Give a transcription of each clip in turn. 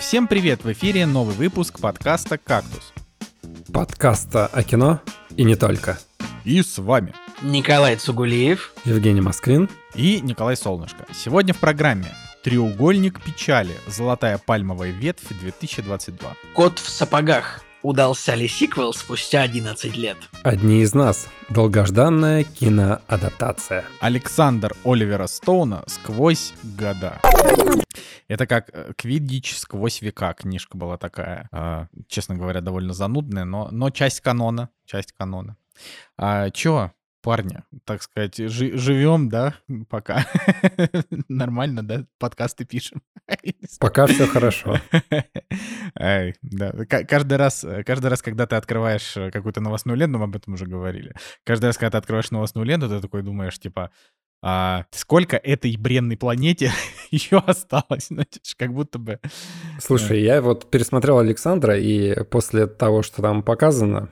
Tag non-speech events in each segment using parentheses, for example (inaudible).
Всем привет! В эфире новый выпуск подкаста «Кактус». Подкаста о кино и не только. И с вами Николай Цугулиев. Евгений Москвин. и Николай Солнышко. Сегодня в программе «Треугольник печали. Золотая пальмовая ветвь 2022». Кот в сапогах. Удался ли сиквел спустя 11 лет? Одни из нас. Долгожданная киноадаптация. Александр Оливера Стоуна «Сквозь года». Это как э, «Квиддич сквозь века» книжка была такая. А, честно говоря, довольно занудная, но, но часть канона. Часть канона. А, чё, парни, так сказать, жи- живем, да, пока. (laughs) Нормально, да, подкасты пишем. (laughs) Пока все хорошо. (laughs) Ай, да. Каждый раз, э, каждый раз, когда ты открываешь э, какую-то новостную ленту, мы об этом уже говорили. Каждый раз, когда ты открываешь новостную ленту, ты такой думаешь, типа, а сколько этой бренной планете еще осталось? Знаешь, как будто бы... Слушай, я вот пересмотрел Александра, и после того, что там показано,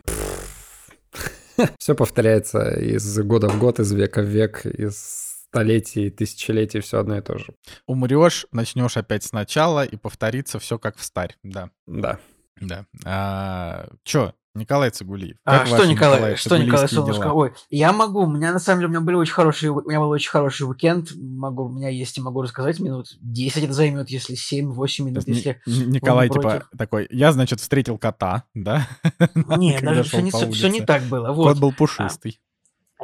(laughs) все повторяется из года в год, из века в век, из столетий, тысячелетий, все одно и то же. Умрешь, начнешь опять сначала, и повторится все как в старь. Да, Да. да. А, чё, Николай Цигулиев? А, как что, ваши, Николай, что, Николай Солнышко? дела? Ой, я могу, у меня на самом деле, у меня были очень хорошие, у меня был очень хороший уикенд, могу, у меня есть и могу рассказать минут 10 это займет, если 7-8 минут, есть если... Ни- Николай, типа, против. такой, я, значит, встретил кота, да? Нет, (laughs) даже все не, всё не так было, вот. Кот был пушистый.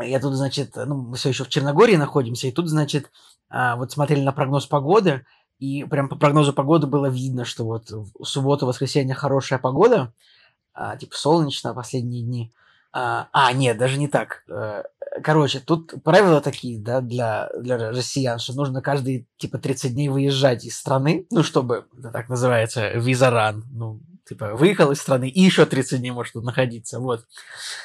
Я тут, значит, ну, мы все еще в Черногории находимся, и тут, значит, а, вот смотрели на прогноз погоды, и прям по прогнозу погоды было видно, что вот в субботу, воскресенье хорошая погода, а, типа солнечно последние дни. А, а, нет, даже не так. Э, Короче, тут правила такие, да, для, для россиян, что нужно каждые, типа, 30 дней выезжать из страны, ну, чтобы, это так называется, визаран, ну, типа, выехал из страны и еще 30 дней может тут находиться, вот.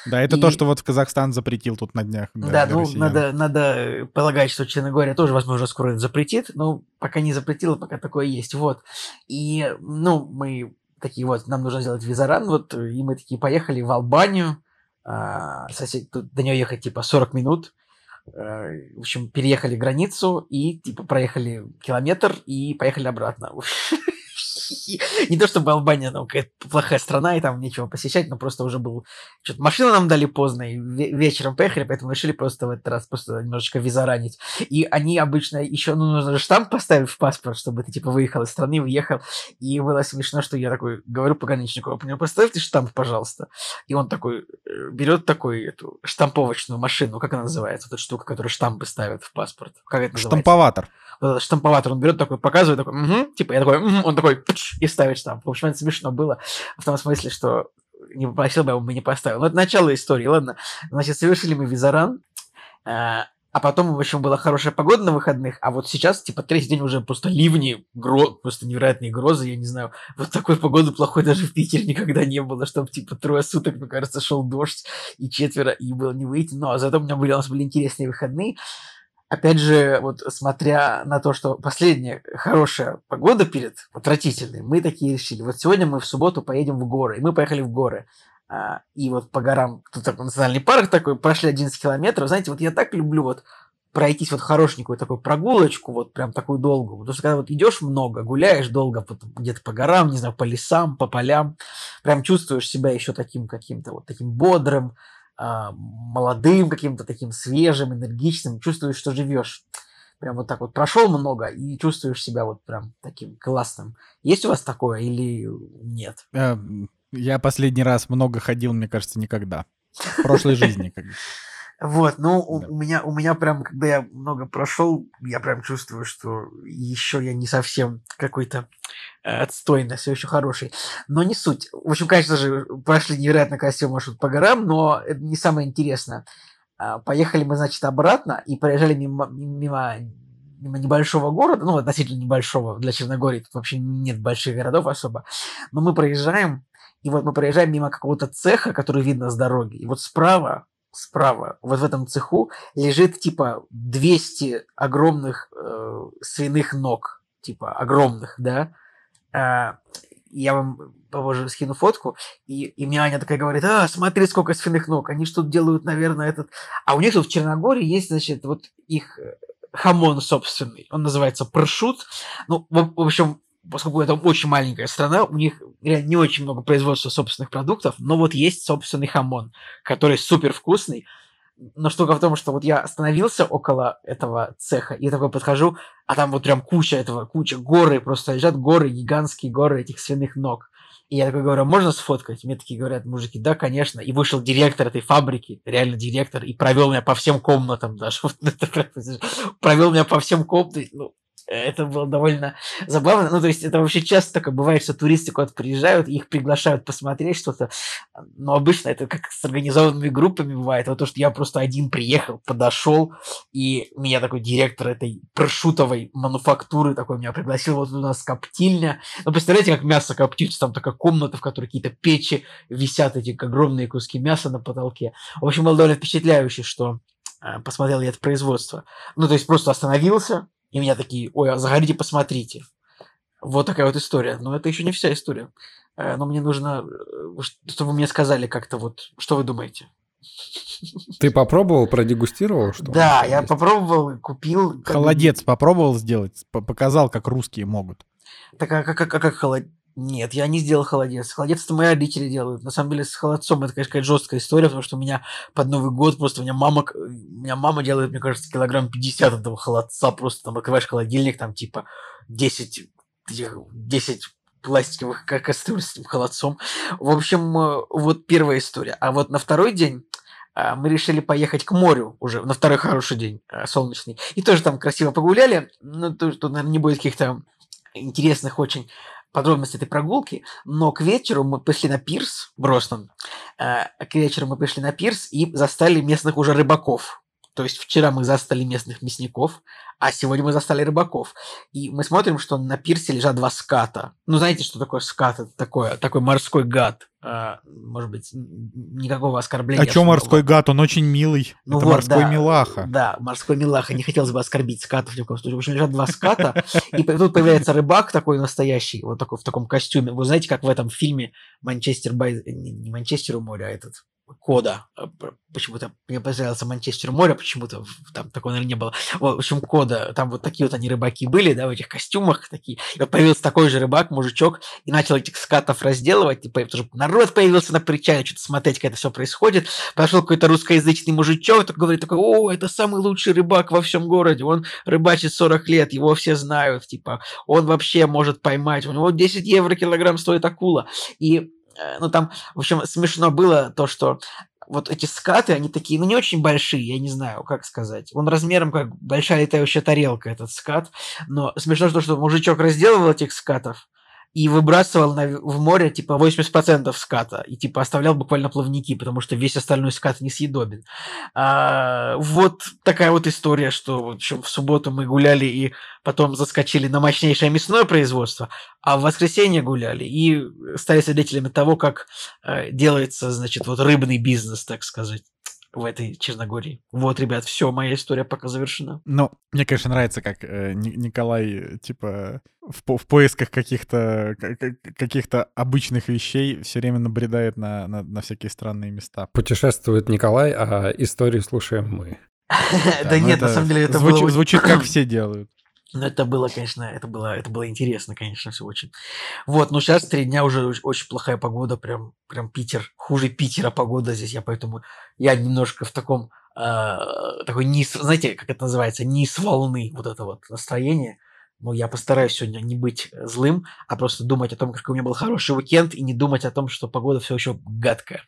Да, это то, и- что вот Казахстан запретил тут на днях. Да, для ну, россиян. надо, надо полагать, что Черногория тоже, возможно, скоро это запретит, но пока не запретила, пока такое есть, вот. И, ну, мы такие вот, нам нужно сделать визаран, вот, э, и мы такие поехали в Албанию, а, сосед- тут до нее ехать, типа, 40 минут, Э, в общем, переехали границу и, типа, проехали километр и поехали обратно. (laughs) (laughs) Не то чтобы Албания там какая-то плохая страна, и там нечего посещать, но просто уже был... Что-то машину нам дали поздно, и ве- вечером поехали, поэтому решили просто в этот раз просто немножечко визаранить. И они обычно еще, ну, нужно же штамп поставить в паспорт, чтобы ты, типа, выехал из страны, въехал. И было смешно, что я такой говорю пограничнику, «Вы мне поставьте штамп, пожалуйста. И он такой э, берет такой эту штамповочную машину, как она называется, вот эта штука, которая штампы ставят в паспорт. Как это называется? Штамповатор. Этот штамповатор, он берет такой, показывает, такой, «Мгм», типа, я такой, «Мгм», он такой, и ставит штамп. В общем, это смешно было, в том смысле, что не попросил бы, он бы не поставил. Но это начало истории, ладно. Значит, совершили мы визаран, а а потом, в общем, была хорошая погода на выходных, а вот сейчас, типа, третий день уже просто ливни, гро... просто невероятные грозы, я не знаю. Вот такой погоды плохой даже в Питере никогда не было, чтобы, типа, трое суток, мне кажется, шел дождь, и четверо, и было не выйти. Но зато у меня были, у нас были интересные выходные. Опять же, вот смотря на то, что последняя хорошая погода перед отвратительной, мы такие решили. Вот сегодня мы в субботу поедем в горы. И мы поехали в горы. А, и вот по горам, тут такой национальный парк такой, прошли 11 километров. Знаете, вот я так люблю вот пройтись вот хорошенькую такую прогулочку, вот прям такую долгую. Потому что когда вот идешь много, гуляешь долго где-то по горам, не знаю, по лесам, по полям, прям чувствуешь себя еще таким каким-то вот таким бодрым, молодым, каким-то таким свежим, энергичным, чувствуешь, что живешь. Прям вот так вот прошел много и чувствуешь себя вот прям таким классным. Есть у вас такое или нет? Э, Я последний раз много ходил, мне кажется, никогда. В прошлой жизни. как бы. (laughs) Вот, ну, у, у меня, у меня прям, когда я много прошел, я прям чувствую, что еще я не совсем какой-то отстойный, все еще хороший. Но не суть. В общем, конечно же, прошли невероятно красивый маршрут по горам, но это не самое интересное. А, Поехали мы, значит, обратно и проезжали мимо, мимо, мимо небольшого города, ну, относительно небольшого, для Черногории тут вообще нет больших городов особо. Но мы проезжаем, и вот мы проезжаем мимо какого-то цеха, который видно с дороги. И вот справа, справа, вот в этом цеху лежит типа 200 огромных э, свиных ног. Типа огромных, да. А, я вам попозже скину фотку, и, и мне Аня такая говорит, а, смотри, сколько свиных ног, они что делают, наверное, этот... А у них тут в Черногории есть, значит, вот их э, хамон собственный, он называется прошут. Ну, в, в общем, поскольку это очень маленькая страна, у них реально не очень много производства собственных продуктов, но вот есть собственный хамон, который супер вкусный. Но штука в том, что вот я остановился около этого цеха и такой подхожу, а там вот прям куча этого, куча горы, просто лежат горы, гигантские горы этих свиных ног. И я такой говорю, можно сфоткать? Мне такие говорят, мужики, да, конечно. И вышел директор этой фабрики, реально директор, и провел меня по всем комнатам даже. (laughs) Провел меня по всем комнатам. Ну, это было довольно забавно. Ну, то есть, это вообще часто такое бывает, что туристы куда-то приезжают, их приглашают посмотреть что-то. Но обычно это как с организованными группами бывает. Вот то, что я просто один приехал, подошел, и меня такой директор этой прошутовой мануфактуры такой меня пригласил. Вот у нас коптильня. Ну, представляете, как мясо коптится. Там такая комната, в которой какие-то печи висят, эти огромные куски мяса на потолке. В общем, было довольно впечатляюще, что э, посмотрел я это производство. Ну, то есть просто остановился, и меня такие, ой, а заходите, посмотрите. Вот такая вот история. Но это еще не вся история. Э, но мне нужно, э, чтобы вы мне сказали как-то вот, что вы думаете. Ты попробовал, продегустировал? Что да, я есть? попробовал, купил. Холодец попробовал сделать, показал, как русские могут. Так а как, как, как холодец? Нет, я не сделал холодец. Холодец это мои родители делают. На самом деле с холодцом это, конечно, жесткая история, потому что у меня под Новый год просто у меня мама, у меня мама делает, мне кажется, килограмм 50 этого холодца. Просто там открываешь холодильник, там типа 10, 10 пластиковых кастрюль с этим холодцом. В общем, э, вот первая история. А вот на второй день э, мы решили поехать к морю уже, на второй хороший день, э, солнечный. И тоже там красиво погуляли. Ну, тут, наверное, не будет каких-то интересных очень подробности этой прогулки, но к вечеру мы пришли на пирс, Броснан, э, к вечеру мы пришли на пирс и застали местных уже рыбаков. То есть вчера мы застали местных мясников, а сегодня мы застали рыбаков. И мы смотрим, что на пирсе лежат два ската. Ну, знаете, что такое скат? Это такое, такой морской гад. А, может быть, никакого оскорбления. А что морской гад? Он очень милый. Ну Это вот, морской да, милаха. Да, морской милаха. Не хотелось бы оскорбить скатов в коем случае. В общем, лежат два ската, и тут появляется рыбак такой настоящий, вот такой в таком костюме. Вы знаете, как в этом фильме Манчестер Бай... Не Манчестер у моря, а этот кода. Э, почему-то мне понравился Манчестер море, почему-то там такого, наверное, не было. В общем, кода, там вот такие вот они рыбаки были, да, в этих костюмах такие. И вот появился такой же рыбак, мужичок, и начал этих скатов разделывать. И тоже народ появился на причале, что-то смотреть, как это все происходит. Подошел какой-то русскоязычный мужичок, такой говорит, такой, о, это самый лучший рыбак во всем городе, он рыбачит 40 лет, его все знают, типа, он вообще может поймать, у него 10 евро килограмм стоит акула. И Э, ну там, в общем, смешно было то, что вот эти скаты, они такие, ну, не очень большие, я не знаю, как сказать. Он размером как большая летающая тарелка, этот скат. Но смешно то, что мужичок разделывал этих скатов, и выбрасывал на, в море типа 80% ската и типа оставлял буквально плавники, потому что весь остальной скат несъедобен. А, вот такая вот история, что в, общем, в субботу мы гуляли и потом заскочили на мощнейшее мясное производство, а в воскресенье гуляли и стали свидетелями того, как э, делается, значит, вот рыбный бизнес, так сказать в этой Черногории. Вот, ребят, все, моя история пока завершена. Ну, мне, конечно, нравится, как э, Николай, типа, в, в поисках каких-то каких-то обычных вещей все время набредает на, на, на всякие странные места. Путешествует Николай, а истории слушаем мы. (laughs) Да ну нет, на самом деле это было... Звучит, как (clears throat) все делают. Но это было, конечно, это было, это было интересно, конечно, все очень. Вот, но сейчас три дня уже очень плохая погода, прям, прям Питер, хуже Питера погода здесь, я поэтому, я немножко в таком, э, такой низ, знаете, как это называется, низ волны, вот это вот настроение. Но я постараюсь сегодня не быть злым, а просто думать о том, какой у меня был хороший уикенд, и не думать о том, что погода все еще гадкая.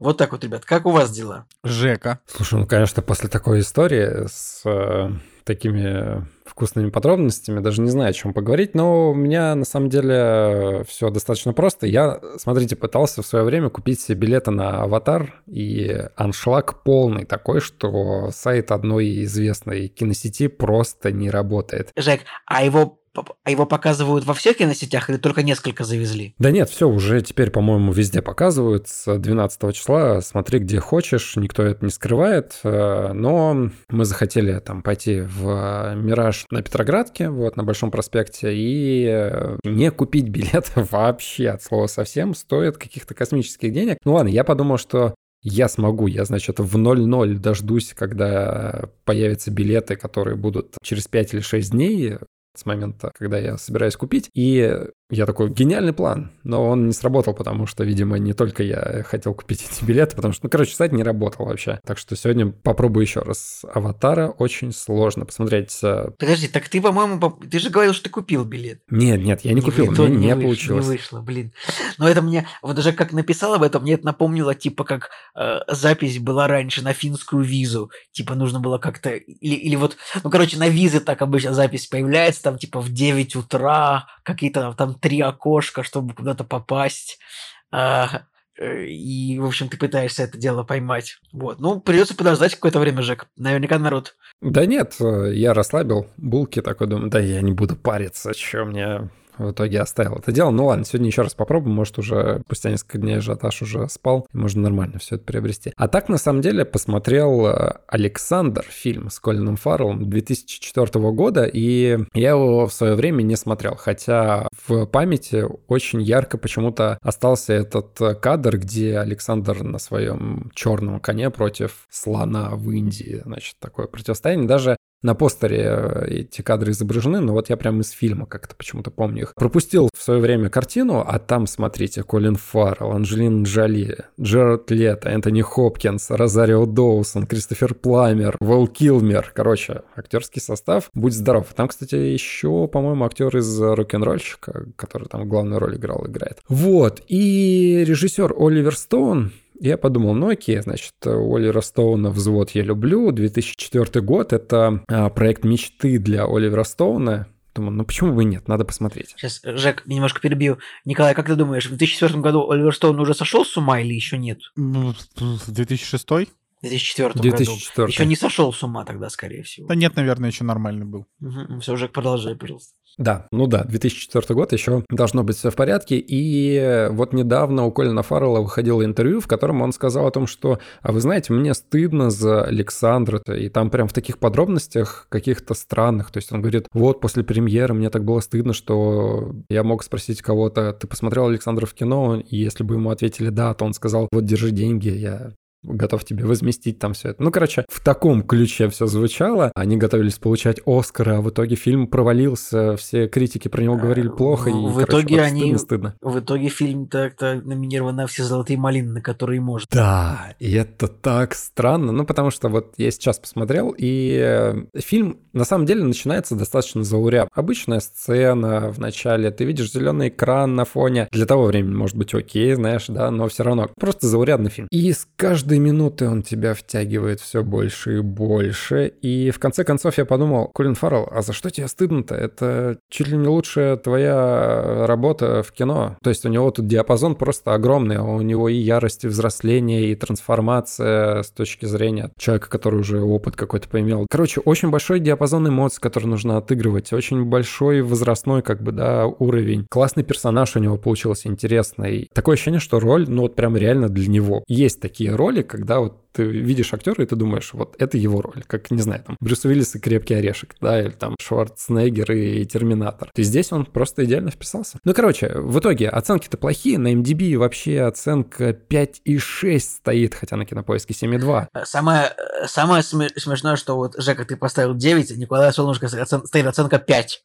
Вот так вот, ребят. Как у вас дела? Жека. Слушай, ну, конечно, после такой истории с э, такими вкусными подробностями, даже не знаю, о чем поговорить, но у меня на самом деле все достаточно просто. Я, смотрите, пытался в свое время купить себе билеты на «Аватар», и аншлаг полный такой, что сайт одной известной киносети просто не работает. Жек, а его а его показывают во всех киносетях или только несколько завезли? Да нет, все уже теперь, по-моему, везде показывают. С 12 числа смотри где хочешь, никто это не скрывает. Э, но мы захотели там пойти в Мираж на Петроградке, вот, на Большом проспекте, и э, не купить билет (laughs) вообще от слова совсем стоит каких-то космических денег. Ну ладно, я подумал, что я смогу, я, значит, в 0-0 дождусь, когда появятся билеты, которые будут через 5 или 6 дней с момента, когда я собираюсь купить. И я такой, гениальный план, но он не сработал, потому что, видимо, не только я хотел купить эти билеты, потому что, ну, короче, сайт не работал вообще. Так что сегодня попробую еще раз. «Аватара» очень сложно посмотреть. Э, Подожди, так ты, по-моему, ты же говорил, что ты купил билет. Нет, нет, я не, не купил, мне не, не выш, получилось. Не вышло, блин. Но это мне, вот уже как написал об этом, мне это напомнило, типа, как э, запись была раньше на финскую визу. Типа, нужно было как-то, или, или вот, ну, короче, на визы так обычно запись появляется, там, типа, в 9 утра, какие-то там три окошка, чтобы куда-то попасть. А, э, и, в общем, ты пытаешься это дело поймать. Вот. Ну, придется подождать какое-то время, Жек. Наверняка народ. Да нет, э, я расслабил булки такой, думаю, да я не буду париться, что мне в итоге оставил это дело. Ну ладно, сегодня еще раз попробуем, может уже спустя несколько дней ажиотаж уже спал, и можно нормально все это приобрести. А так, на самом деле, посмотрел э, Александр, фильм с Колином Фарреллом 2004 года, и я его в свое время не смотрел, хотя в памяти очень ярко почему-то остался этот кадр, где Александр на своем черном коне против слона в Индии, значит, такое противостояние. Даже на постере э, эти кадры изображены, но вот я прям из фильма как-то почему-то помню их. Пропустил в свое время картину, а там, смотрите, Колин Фаррелл, Анджелина Джоли, Джерард Лето, Энтони Хопкинс, Розарио Доусон, Кристофер Пламер, Вол Килмер. Короче, актерский состав, будь здоров. Там, кстати, еще, по-моему, актер из рок-н-ролльщика, который там главную роль играл, играет. Вот. И режиссер Оливер Стоун, я подумал, ну окей, значит, Оливера Стоуна «Взвод я люблю», 2004 год, это а, проект мечты для Оливера Стоуна, Думаю, ну почему бы и нет, надо посмотреть. Сейчас, Жек, немножко перебью. Николай, как ты думаешь, в 2004 году Оливер Стоун уже сошел с ума или еще нет? Ну, 2006? 2004 2004. году. Еще не сошел с ума тогда, скорее всего. Да нет, наверное, еще нормальный был. Угу. Все, Жек, продолжай, пожалуйста. Да, ну да, 2004 год, еще должно быть все в порядке. И вот недавно у Колина Фаррелла выходило интервью, в котором он сказал о том, что, а вы знаете, мне стыдно за Александра, и там прям в таких подробностях каких-то странных. То есть он говорит, вот после премьеры мне так было стыдно, что я мог спросить кого-то, ты посмотрел Александра в кино? И если бы ему ответили да, то он сказал, вот держи деньги, я готов тебе возместить там все это. Ну, короче, в таком ключе все звучало. Они готовились получать Оскара, а в итоге фильм провалился, все критики про него говорили плохо, и, в короче, итоге они, стыдно, стыдно. В итоге фильм так-то номинирован на все золотые малины, на которые можно. Да, и это так странно, ну, потому что вот я сейчас посмотрел, и э, фильм на самом деле начинается достаточно зауряд. Обычная сцена в начале, ты видишь зеленый экран на фоне. Для того времени может быть окей, знаешь, да, но все равно просто заурядный фильм. И с каждым каждой минуты он тебя втягивает все больше и больше. И в конце концов я подумал, Колин Фаррелл, а за что тебе стыдно-то? Это чуть ли не лучшая твоя работа в кино. То есть у него тут диапазон просто огромный. У него и ярость, и взросление, и трансформация с точки зрения человека, который уже опыт какой-то поимел. Короче, очень большой диапазон эмоций, который нужно отыгрывать. Очень большой возрастной, как бы, да, уровень. Классный персонаж у него получился интересный. Такое ощущение, что роль, ну вот прям реально для него. Есть такие роли, роли, когда вот ты видишь актера, и ты думаешь, вот это его роль, как, не знаю, там, Брюс Уиллис и Крепкий Орешек, да, или там Шварценеггер и Терминатор. И здесь он просто идеально вписался. Ну, короче, в итоге оценки-то плохие, на MDB вообще оценка 5,6 стоит, хотя на Кинопоиске 7,2. Самое, самое смешное, что вот, Жека, ты поставил 9, а Николай Солнышко стоит оценка 5.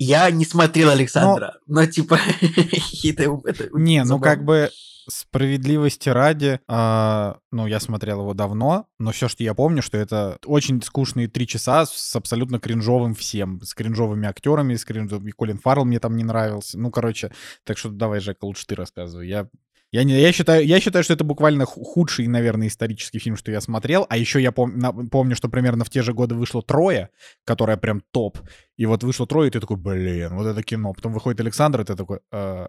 Я не смотрел Александра, но, но типа... (laughs) это, не, ну как бы Справедливости ради, э, ну, я смотрел его давно, но все, что я помню, что это очень скучные три часа с абсолютно кринжовым всем, с кринжовыми актерами, с кринжовыми... Колин Фаррелл мне там не нравился. Ну, короче, так что давай, Жека, лучше ты рассказывай. Я я, не, я, считаю, я считаю, что это буквально худший, наверное, исторический фильм, что я смотрел. А еще я пом, на, помню, что примерно в те же годы вышло «Трое», которая прям топ. И вот вышло «Трое», и ты такой, блин, вот это кино. Потом выходит Александр, и ты такой, э,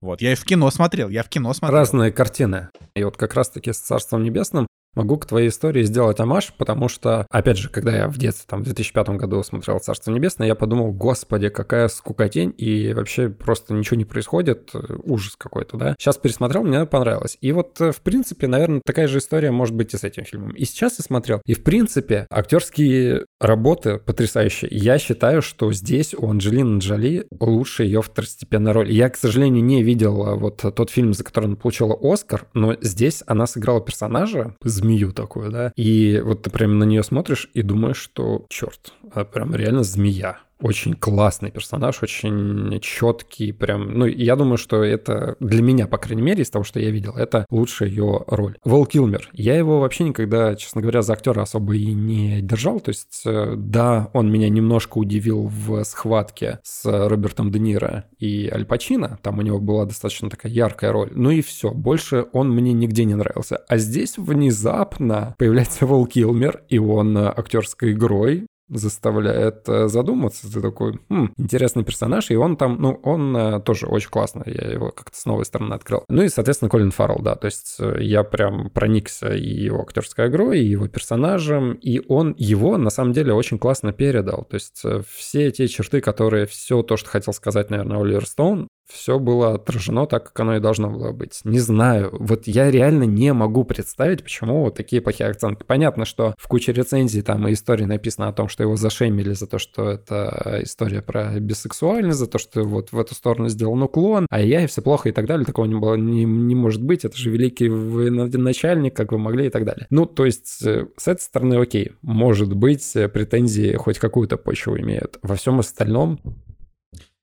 вот. Я и в кино смотрел, я в кино смотрел. Разные картины. И вот как раз-таки с «Царством небесным» могу к твоей истории сделать амаш, потому что, опять же, когда я в детстве, там, в 2005 году смотрел «Царство небесное», я подумал, господи, какая скукотень, и вообще просто ничего не происходит, ужас какой-то, да. Сейчас пересмотрел, мне понравилось. И вот, в принципе, наверное, такая же история может быть и с этим фильмом. И сейчас я смотрел, и, в принципе, актерские работы потрясающие. Я считаю, что здесь у Анджелины Джоли лучше ее второстепенная роль. Я, к сожалению, не видел а, вот тот фильм, за который она получила Оскар, но здесь она сыграла персонажа, змею такую, да. И вот ты прямо на нее смотришь и думаешь, что, черт, прям реально змея. Очень классный персонаж, очень четкий, прям, ну, я думаю, что это для меня, по крайней мере, из того, что я видел, это лучшая ее роль. Вол Килмер, я его вообще никогда, честно говоря, за актера особо и не держал, то есть, э, да, он меня немножко удивил в схватке с Робертом Де Ниро и Аль Пачино, там у него была достаточно такая яркая роль, ну и все, больше он мне нигде не нравился. А здесь внезапно появляется Вол Килмер, и он актерской игрой заставляет э, задуматься. Ты такой, хм, интересный персонаж, и он там, ну, он э, тоже очень классно, я его как-то с новой стороны открыл. Ну и, соответственно, Колин Фаррелл, да, то есть э, я прям проникся и его актерской игрой, и его персонажем, и он его, на самом деле, очень классно передал. То есть все те черты, которые, все то, что хотел сказать, наверное, Оливер Стоун, все было отражено так, как оно и должно было быть. Не знаю, вот я реально не могу представить, почему вот такие плохие оценки. Понятно, что в куче рецензий там и истории написано о том, что его зашемили за то, что это история про бисексуальность, за то, что вот в эту сторону сделан уклон, а я и все плохо и так далее. Такого не, было, не, не может быть, это же великий начальник, как вы могли и так далее. Ну, то есть, э, с этой стороны, окей, может быть, претензии хоть какую-то почву имеют. Во всем остальном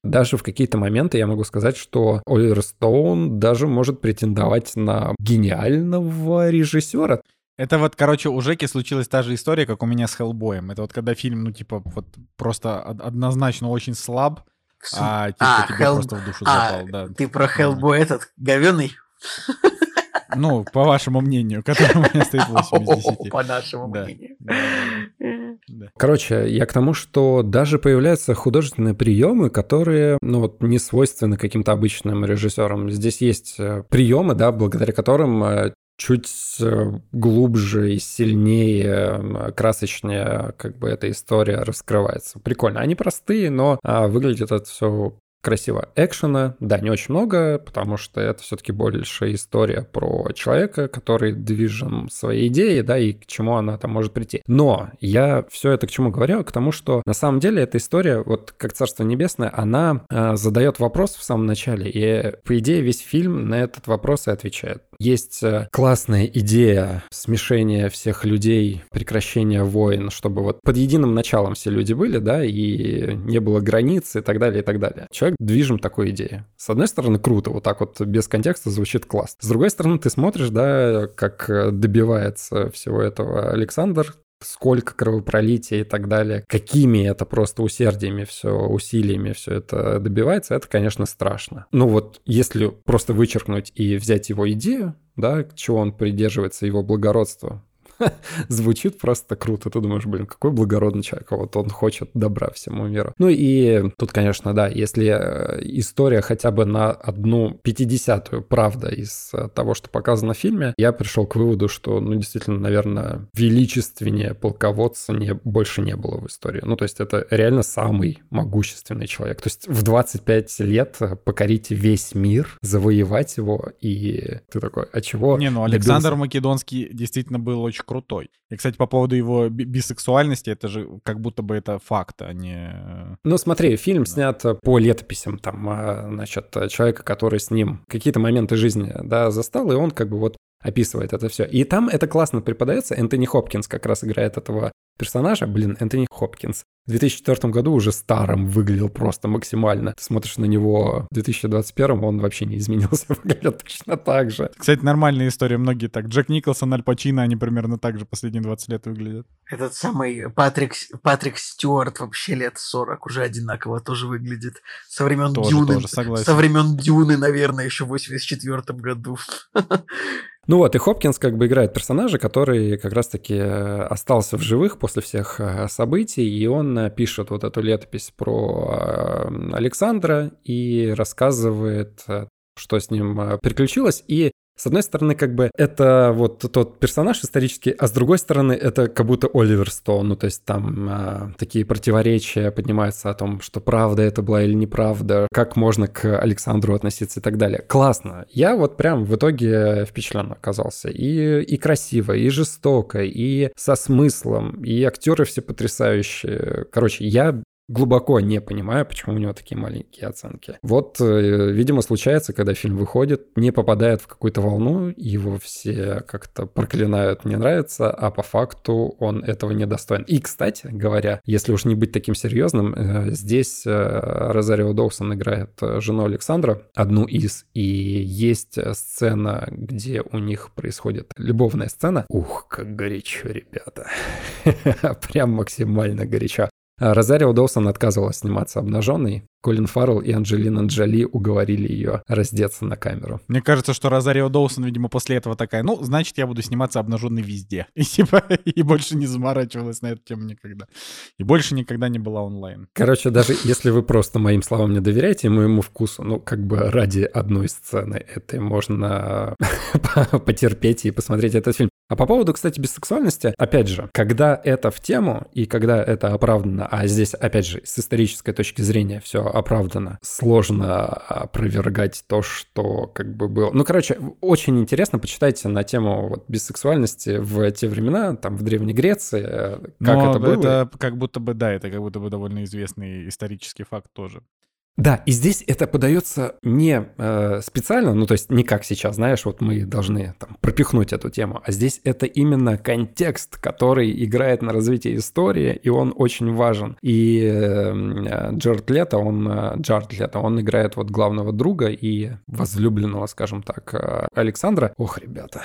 даже в какие-то моменты я могу сказать, что Оливер Стоун даже может претендовать на гениального режиссера. Это вот, короче, у Жеки случилась та же история, как у меня с Хеллбоем. Это вот когда фильм, ну, типа, вот просто однозначно очень слаб, а типа а, тебе Hell... просто в душу а, запал, да. Ты про Хеллбой этот, говёный? Ну, по вашему мнению, который у меня стоит 8 из 10. По нашему мнению. Короче, я к тому, что даже появляются художественные приемы, которые, ну, вот, не свойственны каким-то обычным режиссерам. Здесь есть э, приемы, да, благодаря которым э, чуть э, глубже и сильнее, красочнее как бы эта история раскрывается. Прикольно. Они простые, но а, выглядит это все красиво. Экшена, да, не очень много, потому что это все-таки большая история про человека, который движен своей идеей, да, и к чему она там может прийти. Но я все это к чему говорю? К тому, что на самом деле эта история, вот как Царство Небесное, она э, задает вопрос в самом начале, и по идее весь фильм на этот вопрос и отвечает. Есть э, классная идея смешения всех людей, прекращения войн, чтобы вот под единым началом все люди были, да, и не было границ и так далее, и так далее. Человек движим такой идеей. С одной стороны, круто, вот так вот без контекста звучит класс. С другой стороны, ты смотришь, да, как добивается всего этого Александр, сколько кровопролития и так далее, какими это просто усердиями все, усилиями все это добивается, это, конечно, страшно. Ну вот, если просто вычеркнуть и взять его идею, да, чего он придерживается, его благородство, (laughs) звучит просто круто. Ты думаешь, блин, какой благородный человек, а вот он хочет добра всему миру. Ну и тут, конечно, да, если э, история хотя бы на одну пятидесятую правда из э, того, что показано в фильме, я пришел к выводу, что, ну, действительно, наверное, величественнее полководца не, больше не было в истории. Ну, то есть это реально самый могущественный человек. То есть в 25 лет покорить весь мир, завоевать его, и ты такой, а чего? Не, ну Александр добился? Македонский действительно был очень крутой. И, кстати, по поводу его бисексуальности, это же как будто бы это факт, а не... Э, ну, смотри, фильм снят по летописям, там, а, значит, человека, который с ним какие-то моменты жизни, да, застал, и он как бы вот описывает это все. И там это классно преподается. Энтони Хопкинс как раз играет этого персонажа. Блин, Энтони Хопкинс в 2004 году уже старым выглядел просто максимально. Ты смотришь на него в 2021, он вообще не изменился, (laughs) выглядит точно так же. Кстати, нормальная история. Многие так. Джек Николсон, Аль Пачино, они примерно так же последние 20 лет выглядят. Этот самый Патрик, Патрик Стюарт вообще лет 40 уже одинаково тоже выглядит. Со времен тоже, Дюны. Тоже, согласен. Со времен Дюны, наверное, еще в 84 году. (laughs) Ну вот, и Хопкинс как бы играет персонажа, который как раз-таки э, остался в живых после всех э, событий, и он э, пишет вот эту летопись про Александра и рассказывает, что с ним приключилось, и с одной стороны, как бы это вот тот персонаж исторический, а с другой стороны, это как будто Оливер Стоун. Ну, то есть там а, такие противоречия поднимаются о том, что правда это была или неправда, как можно к Александру относиться и так далее. Классно. Я вот прям в итоге впечатлен оказался. И, и красиво, и жестоко, и со смыслом, и актеры все потрясающие. Короче, я глубоко не понимаю, почему у него такие маленькие оценки. Вот, э, видимо, случается, когда фильм выходит, не попадает в какую-то волну, его все как-то проклинают, не нравится, а по факту он этого не достоин. И, кстати говоря, если уж не быть таким серьезным, э, здесь э, Розарио Доусон играет жену Александра, одну из, и есть сцена, где у них происходит любовная сцена. Ух, как горячо, ребята. (laughs) Прям максимально горячо. Розарио Доусон отказывалась сниматься обнаженной, Колин Фаррелл и Анджелина Джоли уговорили ее раздеться на камеру. Мне кажется, что Розарио Доусон, видимо, после этого такая, ну, значит, я буду сниматься обнаженной везде. (laughs) И, типа, и больше не заморачивалась на эту тему никогда. И больше никогда не была онлайн. Короче, даже если вы просто моим словам не доверяете, моему вкусу, ну, как бы ради одной сцены этой можно (laughs) потерпеть и посмотреть этот фильм. А по поводу, кстати, бисексуальности, опять же, когда это в тему и когда это оправдано, а здесь, опять же, с исторической точки зрения все оправдано. Сложно опровергать то, что как бы было. Ну, короче, очень интересно, почитайте на тему вот, бисексуальности в те времена, там, в Древней Греции, э, как Но это было. это как будто бы, да, это как будто бы довольно известный исторический факт тоже. Да, и здесь это подается не э, специально, ну то есть не как сейчас, знаешь, вот мы должны там пропихнуть эту тему, а здесь это именно контекст, который играет на развитие истории, и он очень важен. И э, Джаред Лето, он, э, Лето, он играет вот главного друга и возлюбленного, скажем так, э, Александра. Ох, ребята,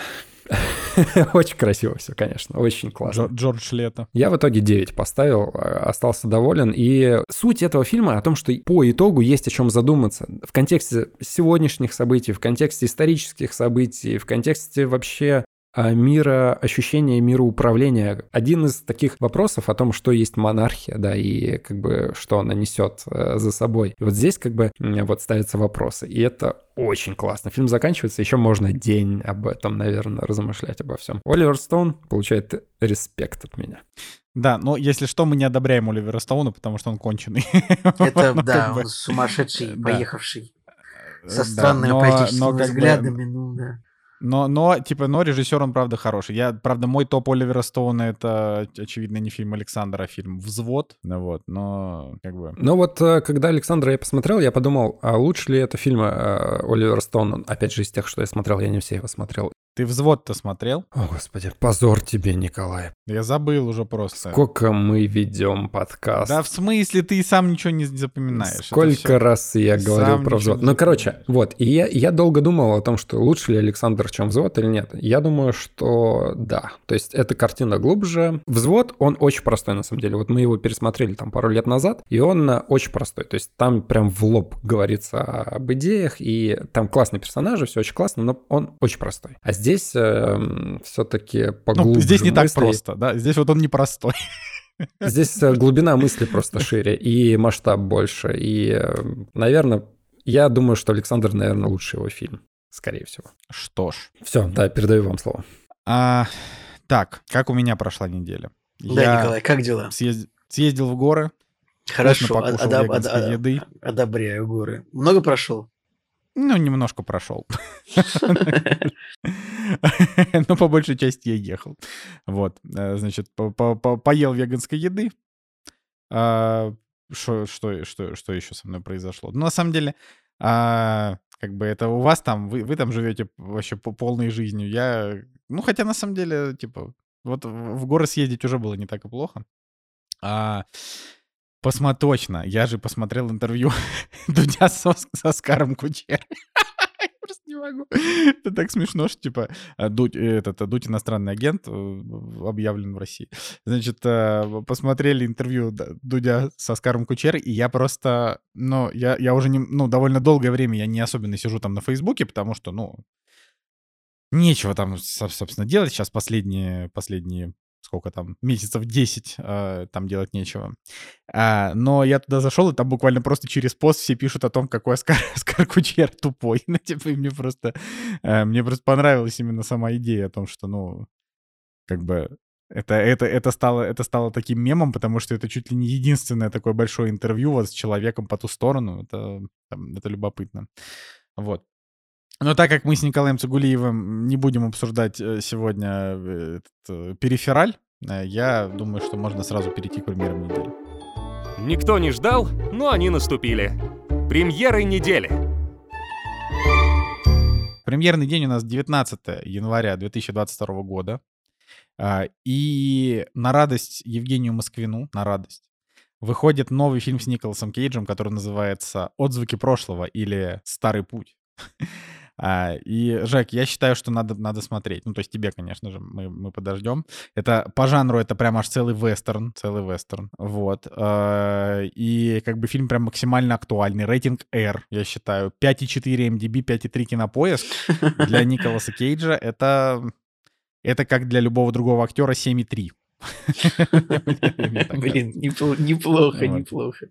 (laughs) Очень красиво все, конечно, очень классно. Джордж Лето. Я в итоге 9 поставил, а, остался доволен. И суть этого фильма о том, что по итогу есть о чем задуматься. В контексте сегодняшних событий, в контексте исторических событий, в контексте вообще а, мира, ощущения мироуправления. Один из таких вопросов о том, что есть монархия, да, и как бы что она несет э, за собой. И вот здесь как бы вот ставятся вопросы. И это очень классно. Фильм заканчивается, еще можно день об этом, наверное, размышлять обо всем. Оливер Стоун получает респект от меня. Да, но если что, мы не одобряем Оливера Стоуна, потому что он конченый. (laughs) Это, да, он сумасшедший, поехавший. Со странными политическими взглядами, ну да. Но, но, типа, но режиссер, он, правда, хороший. Я, правда, мой топ Оливера Стоуна — это, очевидно, не фильм Александра, а фильм «Взвод». Вот, но как бы... Ну вот, э, когда Александра я посмотрел, я подумал, а лучше ли это фильм э, Оливера Стоуна? Опять же, из тех, что я смотрел, я не все его смотрел. Ты «Взвод»-то смотрел? О, господи, позор тебе, Николай. Я забыл уже просто. Сколько мы ведем подкаст. Да в смысле, ты сам ничего не запоминаешь. Сколько раз я говорил сам про «Взвод». Ну, короче, вот, и я, я долго думал о том, что лучше ли Александр, чем «Взвод» или нет. Я думаю, что да. То есть эта картина глубже. «Взвод», он очень простой, на самом деле. Вот мы его пересмотрели там пару лет назад, и он очень простой. То есть там прям в лоб говорится об идеях, и там классные персонажи, все очень классно, но он очень простой. А здесь э, все-таки поглубже ну, Здесь не мысли. так просто, да? Здесь вот он непростой. (laughs) Здесь э, глубина мысли просто шире и масштаб больше. И, э, наверное, я думаю, что Александр, наверное, лучший его фильм. Скорее всего. Что ж. Все, да, передаю вам слово. А, так, как у меня прошла неделя? Да, я Николай, как дела? Съезд... Съездил в горы. Хорошо, одоб... еды. одобряю горы. Много прошел? Ну, немножко прошел. (laughs) Но по большей части я ехал. Вот, э, значит, поел веганской еды. А, что, что, что, что еще со мной произошло? Ну, на самом деле, а, как бы это у вас там, вы, вы там живете вообще полной жизнью. Я, ну, хотя на самом деле, типа, вот в горы съездить уже было не так и плохо. А, Посмо точно. Я же посмотрел интервью (laughs) Дудя с, с Оскаром Кучер. (laughs) просто не могу. Это так смешно, что, типа, э, Дудь, этот, Дудь иностранный агент, э, объявлен в России. Значит, э, посмотрели интервью Дудя с Оскаром Кучер, и я просто, ну, я, я уже, не, ну, довольно долгое время я не особенно сижу там на Фейсбуке, потому что, ну, нечего там, собственно, делать. Сейчас последние, последние сколько там, месяцев 10 э, там делать нечего. А, но я туда зашел, и там буквально просто через пост все пишут о том, какой Оскар, (laughs) Оскар Кучер тупой. ну, типа, и мне просто, э, мне просто понравилась именно сама идея о том, что, ну, как бы это, это, это, стало, это стало таким мемом, потому что это чуть ли не единственное такое большое интервью вот с человеком по ту сторону. Это, это любопытно. Вот. Но так как мы с Николаем Цигулиевым не будем обсуждать э, сегодня э, этот, э, перифераль, я думаю, что можно сразу перейти к примерам недели. Никто не ждал, но они наступили. Премьеры недели. Премьерный день у нас 19 января 2022 года. А, И на радость Евгению Москвину, на радость, выходит новый фильм с Николасом Кейджем, который называется «Отзвуки прошлого» или «Старый путь». (laughs) А, И, Жек, я считаю, что надо, надо смотреть. Ну, то есть тебе, конечно же, мы, мы подождем. Это по жанру это прям аж целый вестерн, целый вестерн. Вот. А, И как бы фильм прям максимально актуальный. Рейтинг R, я считаю. 5,4 MDB, 5,3 кинопоиск. Для Николаса Кейджа это... Это как для любого другого актера 7,3. (laughs) (laughs) Мне так Блин, непло- неплохо, неплохо.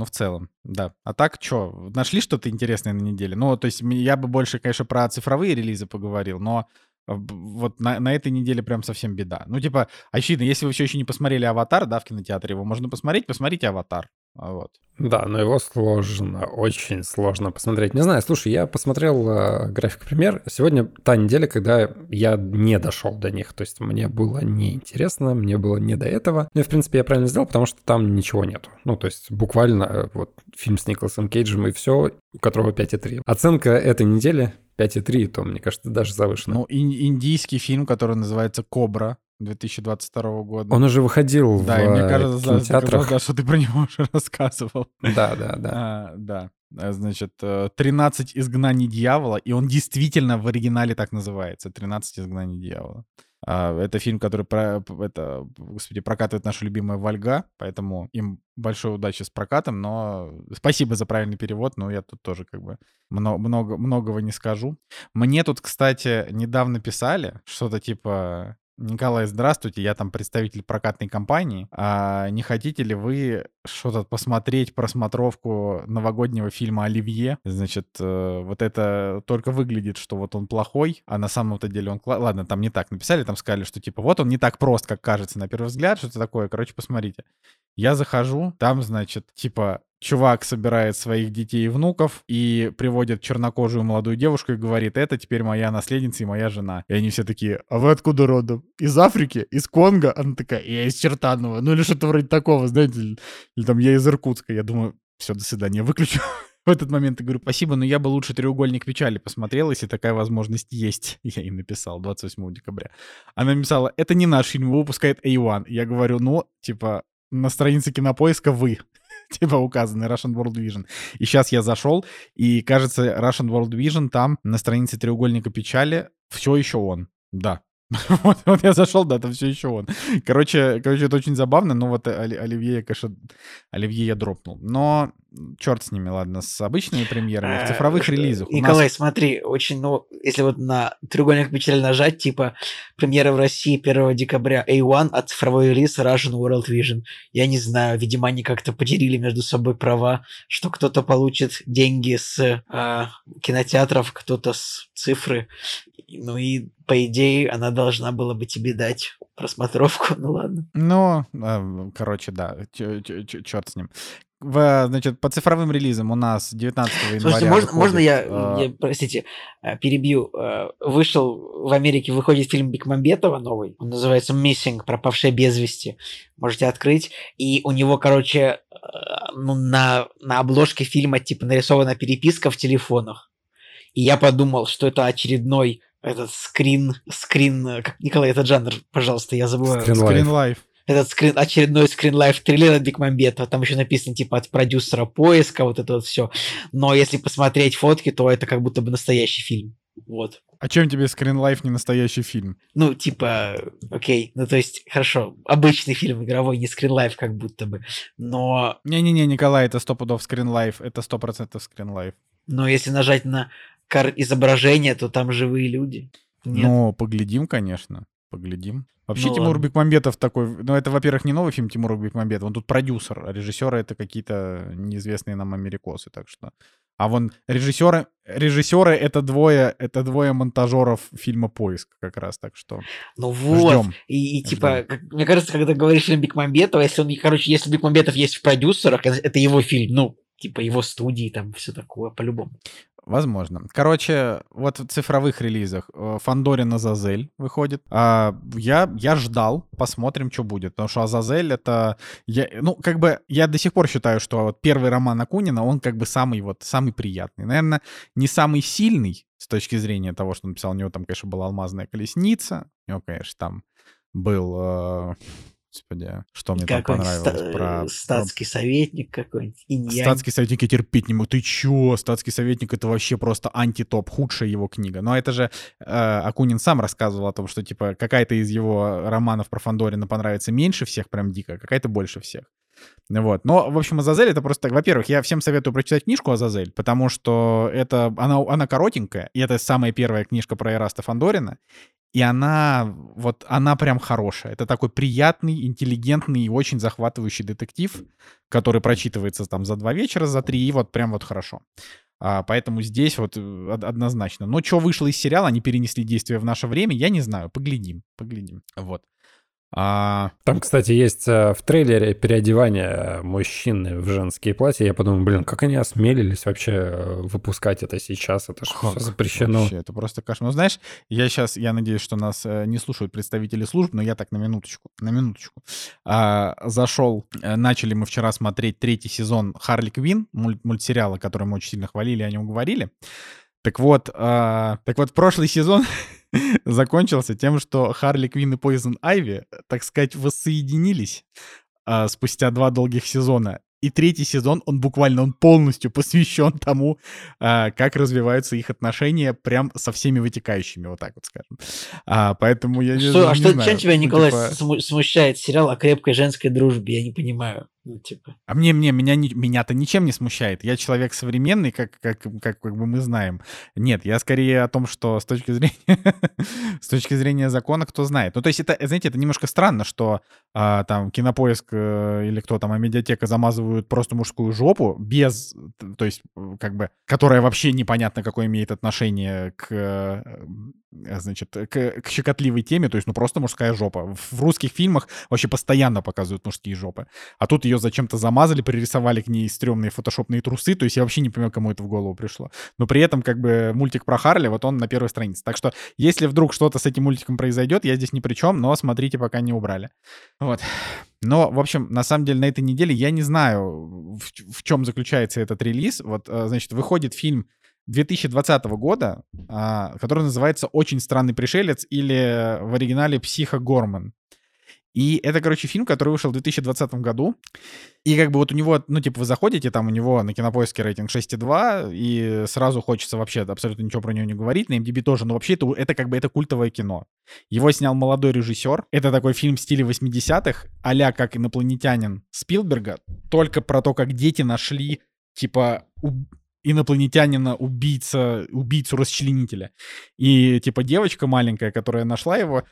Ну, в целом, да. А так, что, нашли что-то интересное на неделе? Ну, то есть я бы больше, конечно, про цифровые релизы поговорил, но э, вот на, на этой неделе прям совсем беда. Ну, типа, очевидно, если вы все еще не посмотрели «Аватар», да, в кинотеатре, его можно посмотреть, посмотрите «Аватар». А Вот. Да, но его сложно, очень сложно посмотреть. Не знаю, слушай, я посмотрел э, график пример. Сегодня та неделя, когда я не дошел до них. То есть мне было неинтересно, мне было не до этого. Ну и, в принципе, я правильно сделал, потому что там ничего нету. Ну, то есть буквально э, вот фильм с Николасом Кейджем и все, у которого 5,3. Оценка этой недели 5,3, то, мне кажется, даже завышена. Ну, ин- индийский фильм, который называется «Кобра» 2022 года. Он уже выходил да, в и мне э, кажется, да, кинотеатрах. да, что ты про него уже (laughs) рассказывал. Да, да, да. А, да. А, Значит, э, 13 изгнаний дьявола, и он действительно в оригинале так называется. 13 изгнаний дьявола. А, Это фильм, который про, это, господи, прокатывает наша любимая Вольга, поэтому им большой удачи с прокатом, но спасибо за правильный перевод, но я тут тоже как бы много, много, многого не скажу. Мне тут, кстати, недавно писали что-то типа Николай, здравствуйте, я там представитель прокатной компании. А не хотите ли вы что-то посмотреть, просмотровку новогоднего фильма «Оливье»? Значит, э, вот это только выглядит, что вот он плохой, а на самом-то деле он... Ладно, там не так написали, там сказали, что типа вот он не так прост, как кажется на первый взгляд, что-то такое. Короче, посмотрите. Я захожу, там, значит, типа, чувак собирает своих детей и внуков и приводит чернокожую молодую девушку и говорит, это теперь моя наследница и моя жена. И они все такие, а вы откуда родом? Из Африки? Из Конго? Она такая, я из Чертанова. Ну или что-то вроде такого, знаете, или, или там я из Иркутска. Я думаю, все, до свидания, выключу. (laughs) В этот момент я говорю, спасибо, но я бы лучше «Треугольник печали» посмотрел, если такая возможность есть. (laughs) Я ей написал 28 декабря. Она написала, это не наш фильм, выпускает A1. Я говорю, ну, типа, на странице кинопоиска вы (laughs) типа указаны Russian World Vision. И сейчас я зашел, и кажется, Russian World Vision там на странице треугольника печали все еще он. Да. (laughs) Вот, вот я зашел, да, это все еще он. Короче, короче, это очень забавно, но вот Оли- Оливье, я, конечно, Оливье я дропнул. Но черт с ними, ладно, с обычными премьерами, в цифровых Э, релизах. у нас- Николай, смотри, очень, ну, если вот на треугольник печали нажать, типа, премьера в России 1 декабря A1, а цифровой релиз Russian World Vision. Я не знаю, видимо, они как-то поделили между собой права, что кто-то получит деньги с а, кинотеатров, кто-то с цифры. Ну и, по идее, она должна была бы тебе дать просмотровку. (laughs) Ну ладно. Ну, э, короче, да, черт с ним. В, значит, по цифровым релизам у нас 19 января Слушайте, можно, выходит, можно я, э, я, простите, э, перебью? Э, Вышел в Америке, выходит фильм Бекмамбетова новый, он называется «Missing», «Пропавшая без вести». Можете открыть. И у него, короче, э, ну, на, на обложке фильма типа нарисована переписка в телефонах. И я подумал, что это очередной этот скрин, скрин, как Николай, этот жанр, пожалуйста, я забываю. Скрин-. Life. Этот скрин, очередной скринлайф триллер от Бекмамбетова. Там еще написано типа от продюсера поиска, вот это вот все. Но если посмотреть фотки, то это как будто бы настоящий фильм. Вот. А чем тебе Screen Life не настоящий фильм? Ну, типа, окей, ну то есть, хорошо, обычный фильм игровой, не скринлайф как будто бы. Но, Не-не-не, Николай, это сто пудов Screen Life, это сто процентов Screen Life. но если нажать на кар- изображение, то там живые люди. Нет. Ну, поглядим, конечно, поглядим. Вообще Ну Тимур ладно. Бекмамбетов такой, ну это, во-первых, не новый фильм Тимура Бекмамбетова, он тут продюсер, а режиссеры это какие-то неизвестные нам америкосы, так что... А вон режиссеры, режиссеры это двое, это двое монтажеров фильма «Поиск» как раз, так что Ну вот. ждем. И, и, типа, как- мне кажется, когда говоришь фильм Бекмамбетова, если он, короче, если Бекмамбетов есть в продюсерах, это это его фильм, ну, типа его студии, там все такое, по-любому. Возможно. Короче, вот в цифровых релизах э, Фандорин Азазель выходит. А, я, я ждал, посмотрим, что будет. Потому что Азазель это... Я, ну, как бы, я до сих пор считаю, что вот первый роман Акунина, он как бы самый вот, самый приятный. Наверное, не самый сильный с точки зрения того, что он написал. У него там, конечно, была «Алмазная колесница». У него, конечно, там был... Э, Господи, что мне там понравилось ста- про... Статский советник какой-нибудь. Иньянь. Статский советник я терпеть не могу. Ты чё? Статский советник — это вообще просто антитоп, худшая его книга. Но это же э, Акунин сам рассказывал о том, что, типа, какая-то из его романов про Фандорина понравится меньше всех, прям дико, а какая-то больше всех. Вот. Но, в общем, Азазель это просто... Во-первых, я всем советую прочитать книжку Азазель, потому что это... Она, она коротенькая, и это самая первая книжка про Эраста Фандорина. И она, вот, она прям хорошая. Это такой приятный, интеллигентный и очень захватывающий детектив, который прочитывается там за два вечера, за три, и вот прям вот хорошо. А, поэтому здесь вот э, однозначно. Но что вышло из сериала, они перенесли действие в наше время, я не знаю. Поглядим, поглядим. Вот. А... Там, кстати, есть э, в трейлере переодевание мужчины в женские платья. Я подумал, блин, как они осмелились вообще э, выпускать это сейчас? Это же все запрещено. Вообще, это просто кошмар. Ну, знаешь, я сейчас, я надеюсь, что нас э, не слушают представители служб, но я так на минуточку, на минуточку. А, зашел, начали мы вчера смотреть третий сезон Харли Квин, мульт мультсериала, который мы очень сильно хвалили, о нем говорили. Так вот, а, так вот, прошлый сезон (laughs) (laughs) закончился тем, что Харли Квин и Пойзен Айви, так сказать, воссоединились а, спустя два долгих сезона. И третий сезон, он буквально, он полностью посвящен тому, а, как развиваются их отношения прям со всеми вытекающими, вот так вот скажем. А, поэтому я что, не, а не что, знаю. чем тебя, Николай, типа... смущает сериал о крепкой женской дружбе? Я не понимаю. Ну, типа. А мне, мне, меня, меня-то ничем не смущает. Я человек современный, как, как, как, как бы мы знаем. Нет, я скорее о том, что с точки зрения, (laughs) с точки зрения закона, кто знает. Ну, то есть это, знаете, это немножко странно, что а, там кинопоиск э, или кто там, а медиатека замазывают просто мужскую жопу без, то есть как бы, которая вообще непонятно какое имеет отношение к, э, значит, к, к щекотливой теме, то есть ну просто мужская жопа. В русских фильмах вообще постоянно показывают мужские жопы. А тут ее зачем-то замазали, пририсовали к ней стрёмные фотошопные трусы, то есть я вообще не понимаю, кому это в голову пришло. Но при этом как бы мультик про Харли, вот он на первой странице. Так что если вдруг что-то с этим мультиком произойдет, я здесь ни при чем, но смотрите, пока не убрали. Вот. Но, в общем, на самом деле на этой неделе я не знаю, в, в чем заключается этот релиз. Вот, э, значит, выходит фильм 2020 года, а, который называется «Очень странный пришелец» или в оригинале «Психо Горман». И это, короче, фильм, который вышел в 2020 году. И как бы вот у него, ну, типа, вы заходите, там у него на кинопоиске рейтинг 6,2, и сразу хочется вообще абсолютно ничего про него не говорить. На MDB тоже, но вообще это, это как бы это культовое кино. Его снял молодой режиссер. Это такой фильм в стиле 80-х, а как инопланетянин Спилберга, только про то, как дети нашли, типа, инопланетянина, убийца, убийцу-расчленителя. И, типа, девочка маленькая, которая нашла его,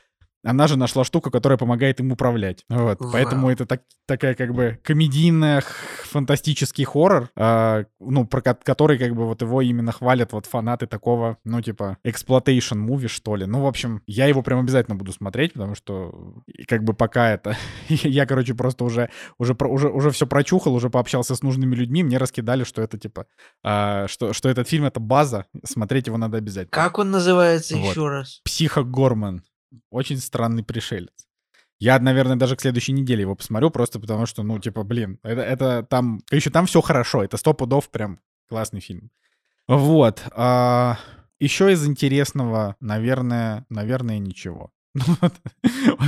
она же нашла штуку, которая помогает им управлять. Вот. Вау. Поэтому это так, такая как бы комедийная фантастический хоррор, э, ну, про который как бы вот его именно хвалят вот фанаты такого, ну, типа, exploitation movie, что ли. Ну, в общем, я его прям обязательно буду смотреть, потому что как бы пока это... (laughs) я, короче, просто уже, уже, уже, уже все прочухал, уже пообщался с нужными людьми, мне раскидали, что это, типа, э, что, что этот фильм — это база, смотреть его надо обязательно. Как он называется вот. еще раз? Психо Горман. Очень странный пришелец. Я, наверное, даже к следующей неделе его посмотрю, просто потому что, ну, типа, блин, это, это там, еще там все хорошо, это сто пудов прям классный фильм. Вот. А, еще из интересного, наверное, наверное, ничего. (laughs) вот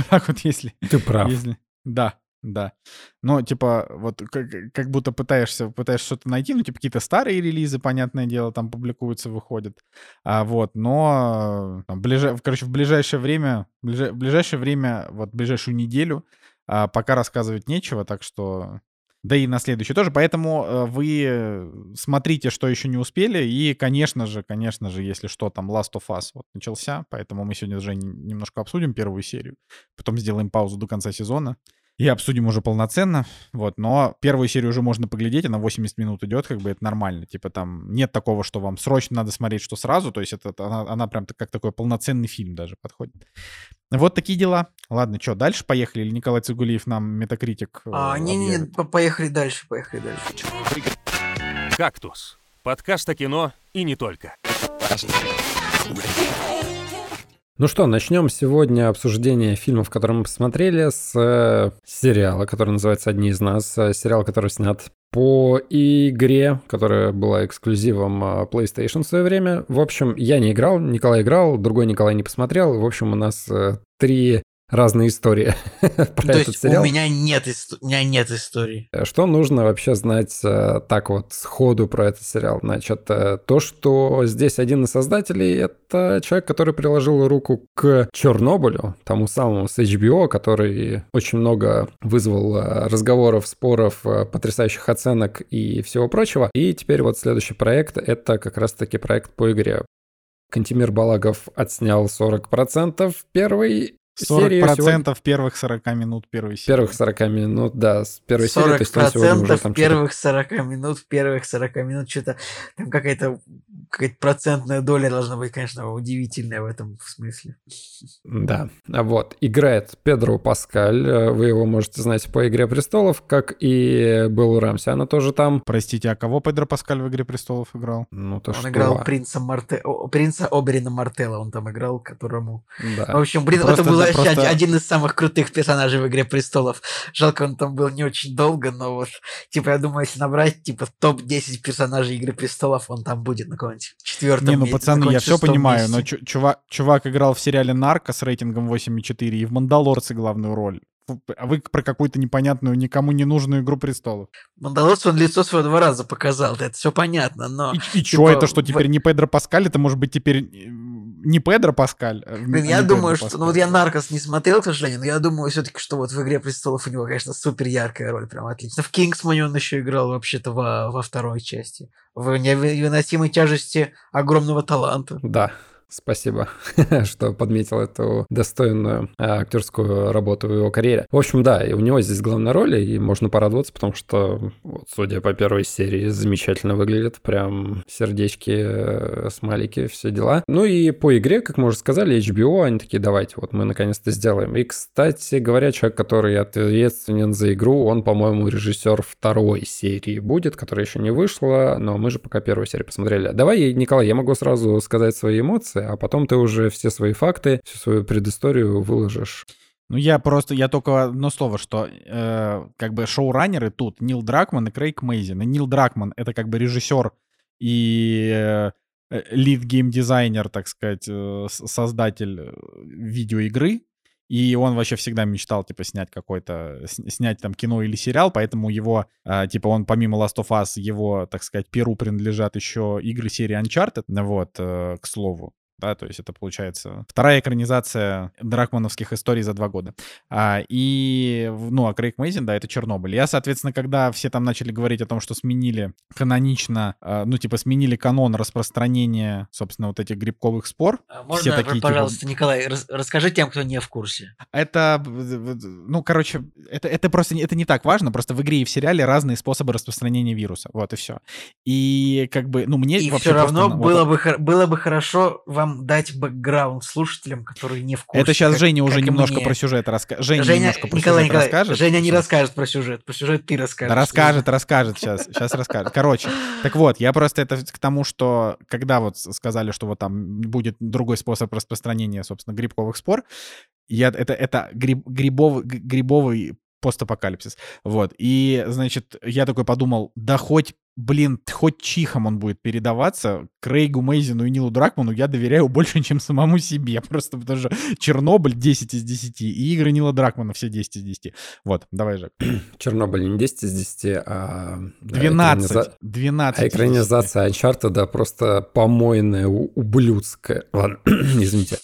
так вот, если... Ты прав. Если, да. Да. Но, типа, вот как, как будто пытаешься, пытаешься что-то найти, ну, типа, какие-то старые релизы, понятное дело, там публикуются, выходят. А, вот, но, там, ближе, короче, в ближайшее время, в ближайшее время, вот, ближайшую неделю а, пока рассказывать нечего, так что... Да и на следующий тоже. Поэтому э, вы смотрите, что еще не успели. И, конечно же, конечно же, если что, там Last of Us вот начался. Поэтому мы сегодня уже немножко обсудим первую серию. Потом сделаем паузу до конца сезона и обсудим уже полноценно, вот, но первую серию уже можно поглядеть, она 80 минут идет, как бы это нормально, типа там нет такого, что вам срочно надо смотреть, что сразу, то есть это, она, она прям как такой полноценный фильм даже подходит. Вот такие дела. Ладно, что, дальше поехали? Или Николай Цигулиев нам метакритик? Э, а, не-не-не, поехали дальше, поехали дальше. Кактус. Подкаст о кино и не только. Ну что, начнем сегодня обсуждение фильмов, которые мы посмотрели, с э, сериала, который называется «Одни из нас». Э, сериал, который снят по игре, которая была эксклюзивом э, PlayStation в свое время. В общем, я не играл, Николай играл, другой Николай не посмотрел. В общем, у нас три разные истории (laughs) про То этот есть сериал. У меня, нет, у меня нет истории. Что нужно вообще знать э, так вот сходу про этот сериал? Значит, э, то, что здесь один из создателей — это человек, который приложил руку к Чернобылю, тому самому с HBO, который очень много вызвал э, разговоров, споров, потрясающих оценок и всего прочего. И теперь вот следующий проект — это как раз-таки проект по игре. Кантимир Балагов отснял 40% первый, 40% процентов сегодня... первых 40 минут первой серии. Первых 40 минут, да, с первой 40 серии. 40% то сегодня уже там первых 40 минут, первых 40 минут, что-то там какая-то какая-то процентная доля должна быть, конечно, удивительная в этом смысле. Да, а вот. Играет Педро Паскаль, э, вы его можете знать по «Игре престолов», как и Беллу Рамси, она тоже там. Простите, а кого Педро Паскаль в «Игре престолов» играл? Ну, то он что? играл принца, Марте... принца Оберина Мартелла, он там играл, которому... В Да. общем, блин, Просто это был да, вообще просто- один- из самых крутых персонажей в «Игре престолов». Жалко, он там был не очень долго, но вот, типа, я думаю, если набрать, типа, топ-10 персонажей «Игры престолов», он там будет на каком-нибудь четвертом Не, ну, пацаны, я все понимаю, но месте. чу- чувак, чувак играл в сериале «Нарко» с рейтингом 8,4 и в «Мандалорце» главную роль. А вы про какую-то непонятную, никому не нужную «Игру престолов». Мандалорец, он лицо свое два раза показал, это все понятно, но... И, и типа, это что, в- теперь не Педро Паскаль? Это может быть теперь э, не Педро Паскаль? а Блин, я Педро думаю, что... Паскаль. Ну вот я Наркос не смотрел, к сожалению, но я думаю все-таки, что вот в «Игре престолов» у него, конечно, супер яркая роль, прям отлично. В «Кингсмане» он еще играл вообще-то во, во второй части. В «Невыносимой тяжести огромного таланта». Да, спасибо, (laughs) что подметил эту достойную а, актерскую работу в его карьере. В общем, да, и у него здесь главная роль, и можно порадоваться, потому что, вот, судя по первой серии, замечательно выглядит. Прям сердечки, э, смайлики, все дела. Ну и по игре, как мы уже сказали, HBO, они такие, давайте, вот мы наконец-то сделаем. И, кстати говоря, человек, который ответственен за игру, он, по-моему, режиссер второй серии будет, которая еще не вышла, но мы же пока первую серию посмотрели. Давай, Николай, я могу сразу сказать свои эмоции, а потом ты уже все свои факты, всю свою предысторию выложишь. Ну, я просто, я только одно слово, что э, как бы шоураннеры тут Нил Дракман и Крейг Мейзин. И Нил Дракман — это как бы режиссер и э, лид геймдизайнер, так сказать, э, создатель э, видеоигры. И он вообще всегда мечтал, типа, снять какой-то, снять там кино или сериал, поэтому его, э, типа, он помимо Last of Us, его, так сказать, перу принадлежат еще игры серии Uncharted, вот, э, к слову. Да, то есть это получается вторая экранизация дракмановских историй за два года. А, и, ну, а Крейг Мейзин, да, это Чернобыль. Я, соответственно, когда все там начали говорить о том, что сменили канонично, а, ну, типа, сменили канон распространения, собственно, вот этих грибковых спор, А все Можно, такие, типа, пожалуйста, Николай, рас- расскажи тем, кто не в курсе. это, ну, короче, это, это просто не- это не так важно, просто в игре и в сериале разные способы распространения вируса, вот и все. И как бы, ну, мне И все равно просто, ну, вот было, бы, было бы хорошо вам дать бэкграунд слушателям, которые не в курсе. Это сейчас как- Женя уже как и немножко мне. про сюжет расскажет. Женя, Женя, немножко про Николай, сюжет Николай, расскажет. Женя не Щас. расскажет про сюжет. Про сюжет ты расскажешь. Да расскажет, расскажет сейчас, сейчас расскажет. Короче, так вот, я просто это к тому, что когда вот сказали, что вот там будет другой способ распространения, собственно, грибковых спор, я, это, это гриб, грибовый, г- грибовый постапокалипсис. Вот. И, значит, я такой подумал, да хоть, блин, хоть чихом он будет передаваться, Крейгу Мейзину и Нилу Дракману я доверяю больше, чем самому себе. (laughs) Просто потому что Чернобыль 10 из 10 и игры Нила Дракмана все 10 из 10. Вот, давай же. (clears throat) Чернобыль не 10 из 10, а... да, 12. экраниза- 12. А из 10. экранизация Uncharted, да, просто помойная, ублюдская. Ладно, (clears throat) извините.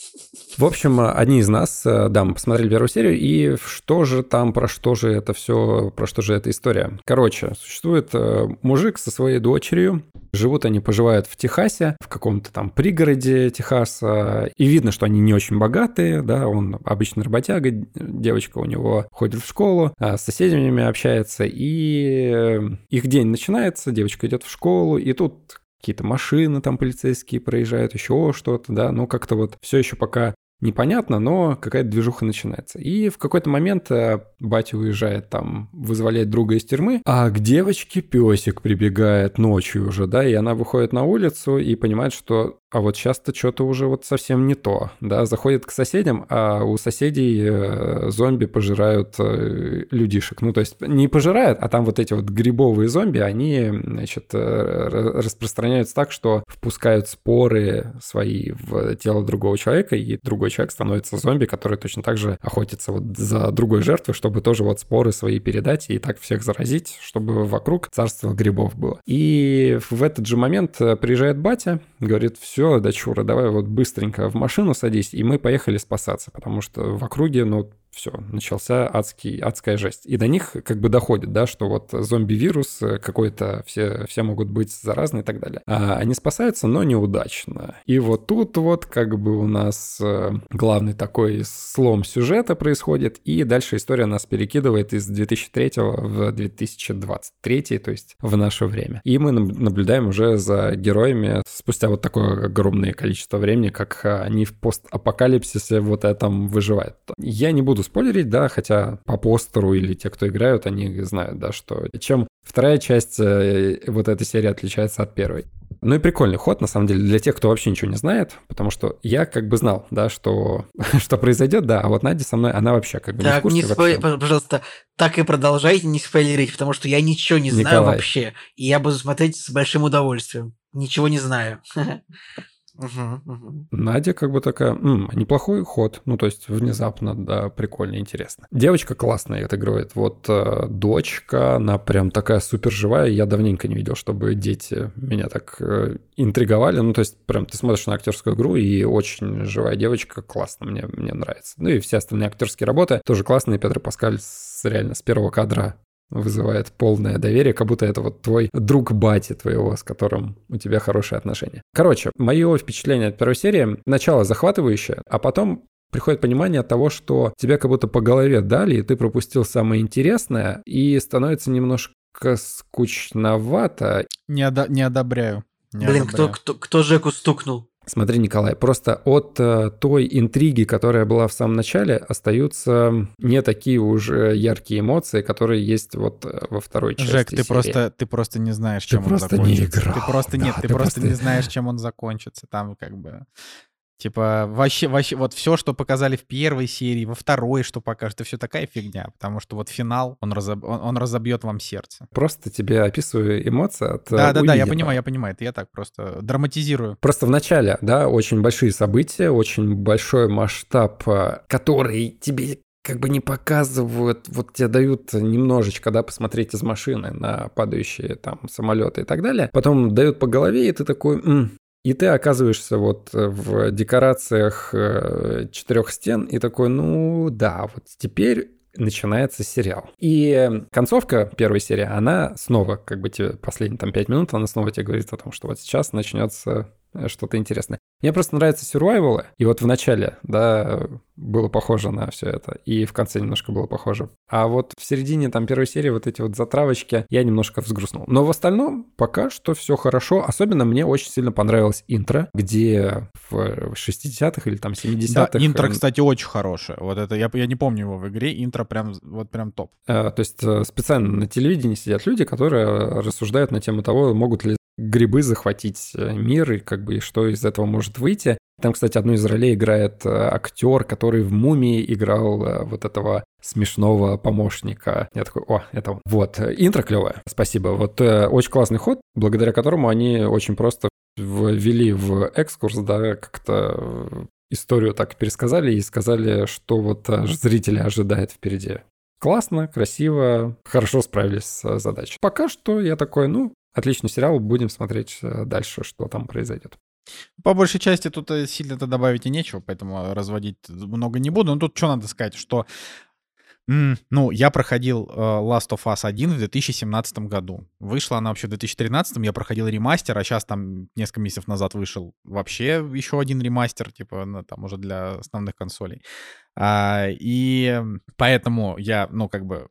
В общем, одни из нас, э, да, мы посмотрели первую серию, и что же там, про что же это все, про что же эта история? Короче, существует э, мужик со своей дочерью, живут они, поживают в Техасе, в каком-то там пригороде Техаса, и видно, что они не очень богатые, да, он обычный работяга, девочка у него ходит в школу, а с соседями общается, и э, их день начинается, девочка идет в школу, и тут какие-то машины там полицейские проезжают, еще что-то, да, ну как-то вот все еще пока непонятно, но какая-то движуха начинается. И в какой-то момент э, батя уезжает там вызволять друга из тюрьмы, а к девочке песик прибегает ночью уже, да, и она выходит на улицу и понимает, что а вот сейчас-то что-то уже вот совсем не то, да, заходит к соседям, а у соседей э, зомби пожирают э, людишек. Ну, то есть не пожирают, а там вот эти вот грибовые зомби, они, значит, э, распространяются так, что впускают споры свои в тело другого человека, и другой человек становится зомби, который точно так же охотится вот за другой жертвой, чтобы тоже вот споры свои передать и так всех заразить, чтобы вокруг царства грибов было. И в этот же момент приезжает батя, говорит, все, дочура, давай вот быстренько в машину садись, и мы поехали спасаться, потому что в округе, ну, все, начался адский, адская жесть. И до них как бы доходит, да, что вот зомби-вирус э, какой-то, все, все могут быть заразны и так далее. А они спасаются, но неудачно. И вот тут вот как бы у нас э, главный такой слом сюжета происходит, и дальше история нас перекидывает из 2003 в 2023, то есть в наше время. И мы наблюдаем уже за героями спустя вот такое огромное количество времени, как они в постапокалипсисе вот этом выживают. Я не буду спойлерить, да, хотя по постеру или те, кто играют, они знают, да, что чем вторая часть э, вот этой серии отличается от первой. Ну и прикольный ход, на самом деле, для тех, кто вообще ничего не знает, потому что я как бы знал, да, что, (laughs) что произойдет, да, а вот Надя со мной, она вообще как бы так, не в курсе не спой... пожалуйста, так и продолжайте не спойлерить, потому что я ничего не знаю Николай. вообще, и я буду смотреть с большим удовольствием. Ничего не знаю. (laughs) Надя как бы такая, «М, неплохой ход, ну то есть внезапно, да, прикольно, интересно. Девочка классная отыгрывает, вот э, дочка, она прям такая супер живая, я давненько не видел, чтобы дети меня так э, интриговали, ну то есть прям ты смотришь на актерскую игру и очень живая девочка, классно, мне, мне нравится. Ну и все остальные актерские работы тоже классные, Петр Паскаль с, реально с первого кадра вызывает полное доверие, как будто это вот твой друг бати твоего, с которым у тебя хорошие отношения. Короче, мое впечатление от первой серии, начало захватывающее, а потом приходит понимание от того, что тебя как будто по голове дали, и ты пропустил самое интересное, и становится немножко скучновато. Не, одо- не одобряю. Не Блин, кто, одобряю. кто, кто Жеку стукнул? Смотри, Николай, просто от э, той интриги, которая была в самом начале, остаются не такие уже яркие эмоции, которые есть вот э, во второй части Жек, ты серии. просто, ты просто не знаешь, Ты чем он просто не закончится. играл, Ты просто да, нет, ты, ты просто не просто- знаешь, чем он закончится. Там как бы типа вообще, вообще, вот все, что показали в первой серии, во второй, что покажут, это все такая фигня, потому что вот финал, он, разоб- он, он разобьет вам сердце. Просто тебе описываю эмоции от э, Да, да, да, я понимаю, я понимаю, это я так просто драматизирую. Просто в начале, да, очень большие события, очень большой масштаб, э, который тебе как бы не показывают, вот тебе дают немножечко, да, посмотреть из машины на падающие там самолеты и так далее. Потом дают по голове, и ты такой, «М». и ты оказываешься вот в декорациях э, четырех стен, и такой, ну да, вот теперь начинается сериал. И концовка первой серии, она снова, как бы тебе последние там пять минут, она снова тебе говорит о том, что вот сейчас начнется э, что-то интересное. Мне просто нравятся сюрвайвалы, и вот в начале, да, было похоже на все это, и в конце немножко было похоже. А вот в середине там первой серии вот эти вот затравочки я немножко взгрустнул. Но в остальном пока что все хорошо. Особенно мне очень сильно понравилось интро, где в 60-х или там 70-х... Да, интро, э, кстати, очень хорошее. Вот это, я, я не помню его в игре, интро прям, вот прям топ. Э, То есть э, специально на телевидении сидят люди, которые рассуждают на тему того, могут ли грибы захватить э, мир и как бы что из этого может выйти. Там, кстати, одну из ролей играет э, актер, который в «Мумии» играл э, вот этого смешного помощника. Я такой, о, это. Вот, интро клевое, спасибо. Вот очень классный ход, благодаря которому они очень просто ввели в экскурс, да, как-то историю так пересказали и сказали, что вот зрители ожидают впереди. Классно, красиво, хорошо справились с задачей. Пока что я такой, ну, отличный сериал, будем смотреть э, дальше, что там произойдет. По большей части тут э, сильно-то добавить и нечего, поэтому разводить много не буду. Но тут что надо сказать, что ну, я проходил э, Last of Us 1 в 2017 году. Вышла она вообще в 2013, я проходил ремастер, а сейчас там несколько месяцев назад вышел вообще еще один ремастер, типа, ну, там уже для основных консолей. А, и поэтому я, ну, как бы,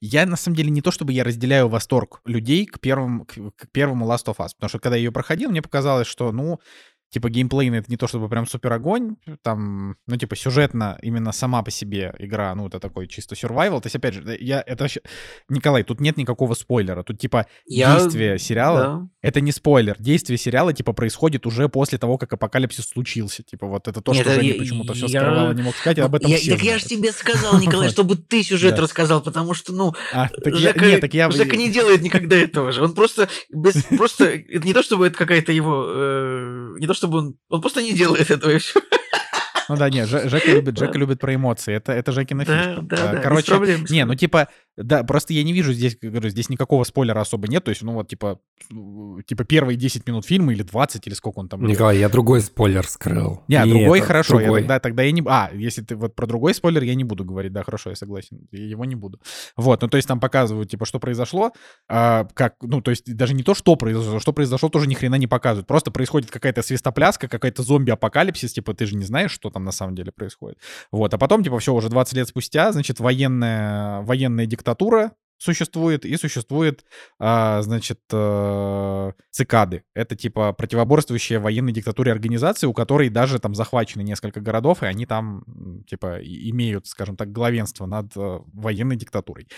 я, на самом деле, не то чтобы я разделяю восторг людей к первому, к, к первому Last of Us, потому что когда я ее проходил, мне показалось, что, ну, типа, геймплейно это не то чтобы прям супер огонь, там, ну, типа, сюжетно именно сама по себе игра, ну, это такой чисто survival. То есть, опять же, я, это вообще... Николай, тут нет никакого спойлера. Тут, типа, Я- действие сериала, Да. это не спойлер. Действие сериала, типа, происходит уже после того, как апокалипсис случился. Типа, вот это то, Нет, что это Женя я- почему-то все я- скрывала, не мог сказать, об этом Я- все так я же знают. тебе сказал, Николай, (laughs) чтобы ты сюжет рассказал, потому что, ну, А, Жека, не делает никогда этого же. Он просто, просто, это не то, чтобы это какая-то его, э, не то, чтобы он, он просто не делает этого и все. Ну да, нет, Же- Жека любит, Да. Жека любит про эмоции. Это, это Жекина Да, фишка. да, А, да, без Короче, проблем, не, ну типа, да, просто я не вижу здесь, говорю, здесь никакого спойлера особо нет. То есть, ну вот, типа, типа первые 10 минут фильма или 20, или сколько он там. Николай, я другой спойлер скрыл. Не, а Не другой хорошо. Я другой. тогда, тогда я не... А, если ты вот про другой спойлер, я не буду говорить. Да, хорошо, я согласен. Я Его не буду. Вот, ну то есть там показывают, типа, что произошло. а, как, ну то есть даже не то, что произошло. Что произошло, тоже ни хрена не показывают. Просто происходит какая-то свистопляска, какая-то зомби-апокалипсис. Типа, ты же не знаешь, что там на самом деле происходит. Вот, а потом, типа, все, уже 20 лет спустя, значит, военная, военная диктатура существует, и существует, а, значит, э, цикады. Это, типа, противоборствующая военной диктатуре организации, у которой даже там захвачены несколько городов, и они там, типа, имеют, скажем так, главенство над э, военной диктатурой.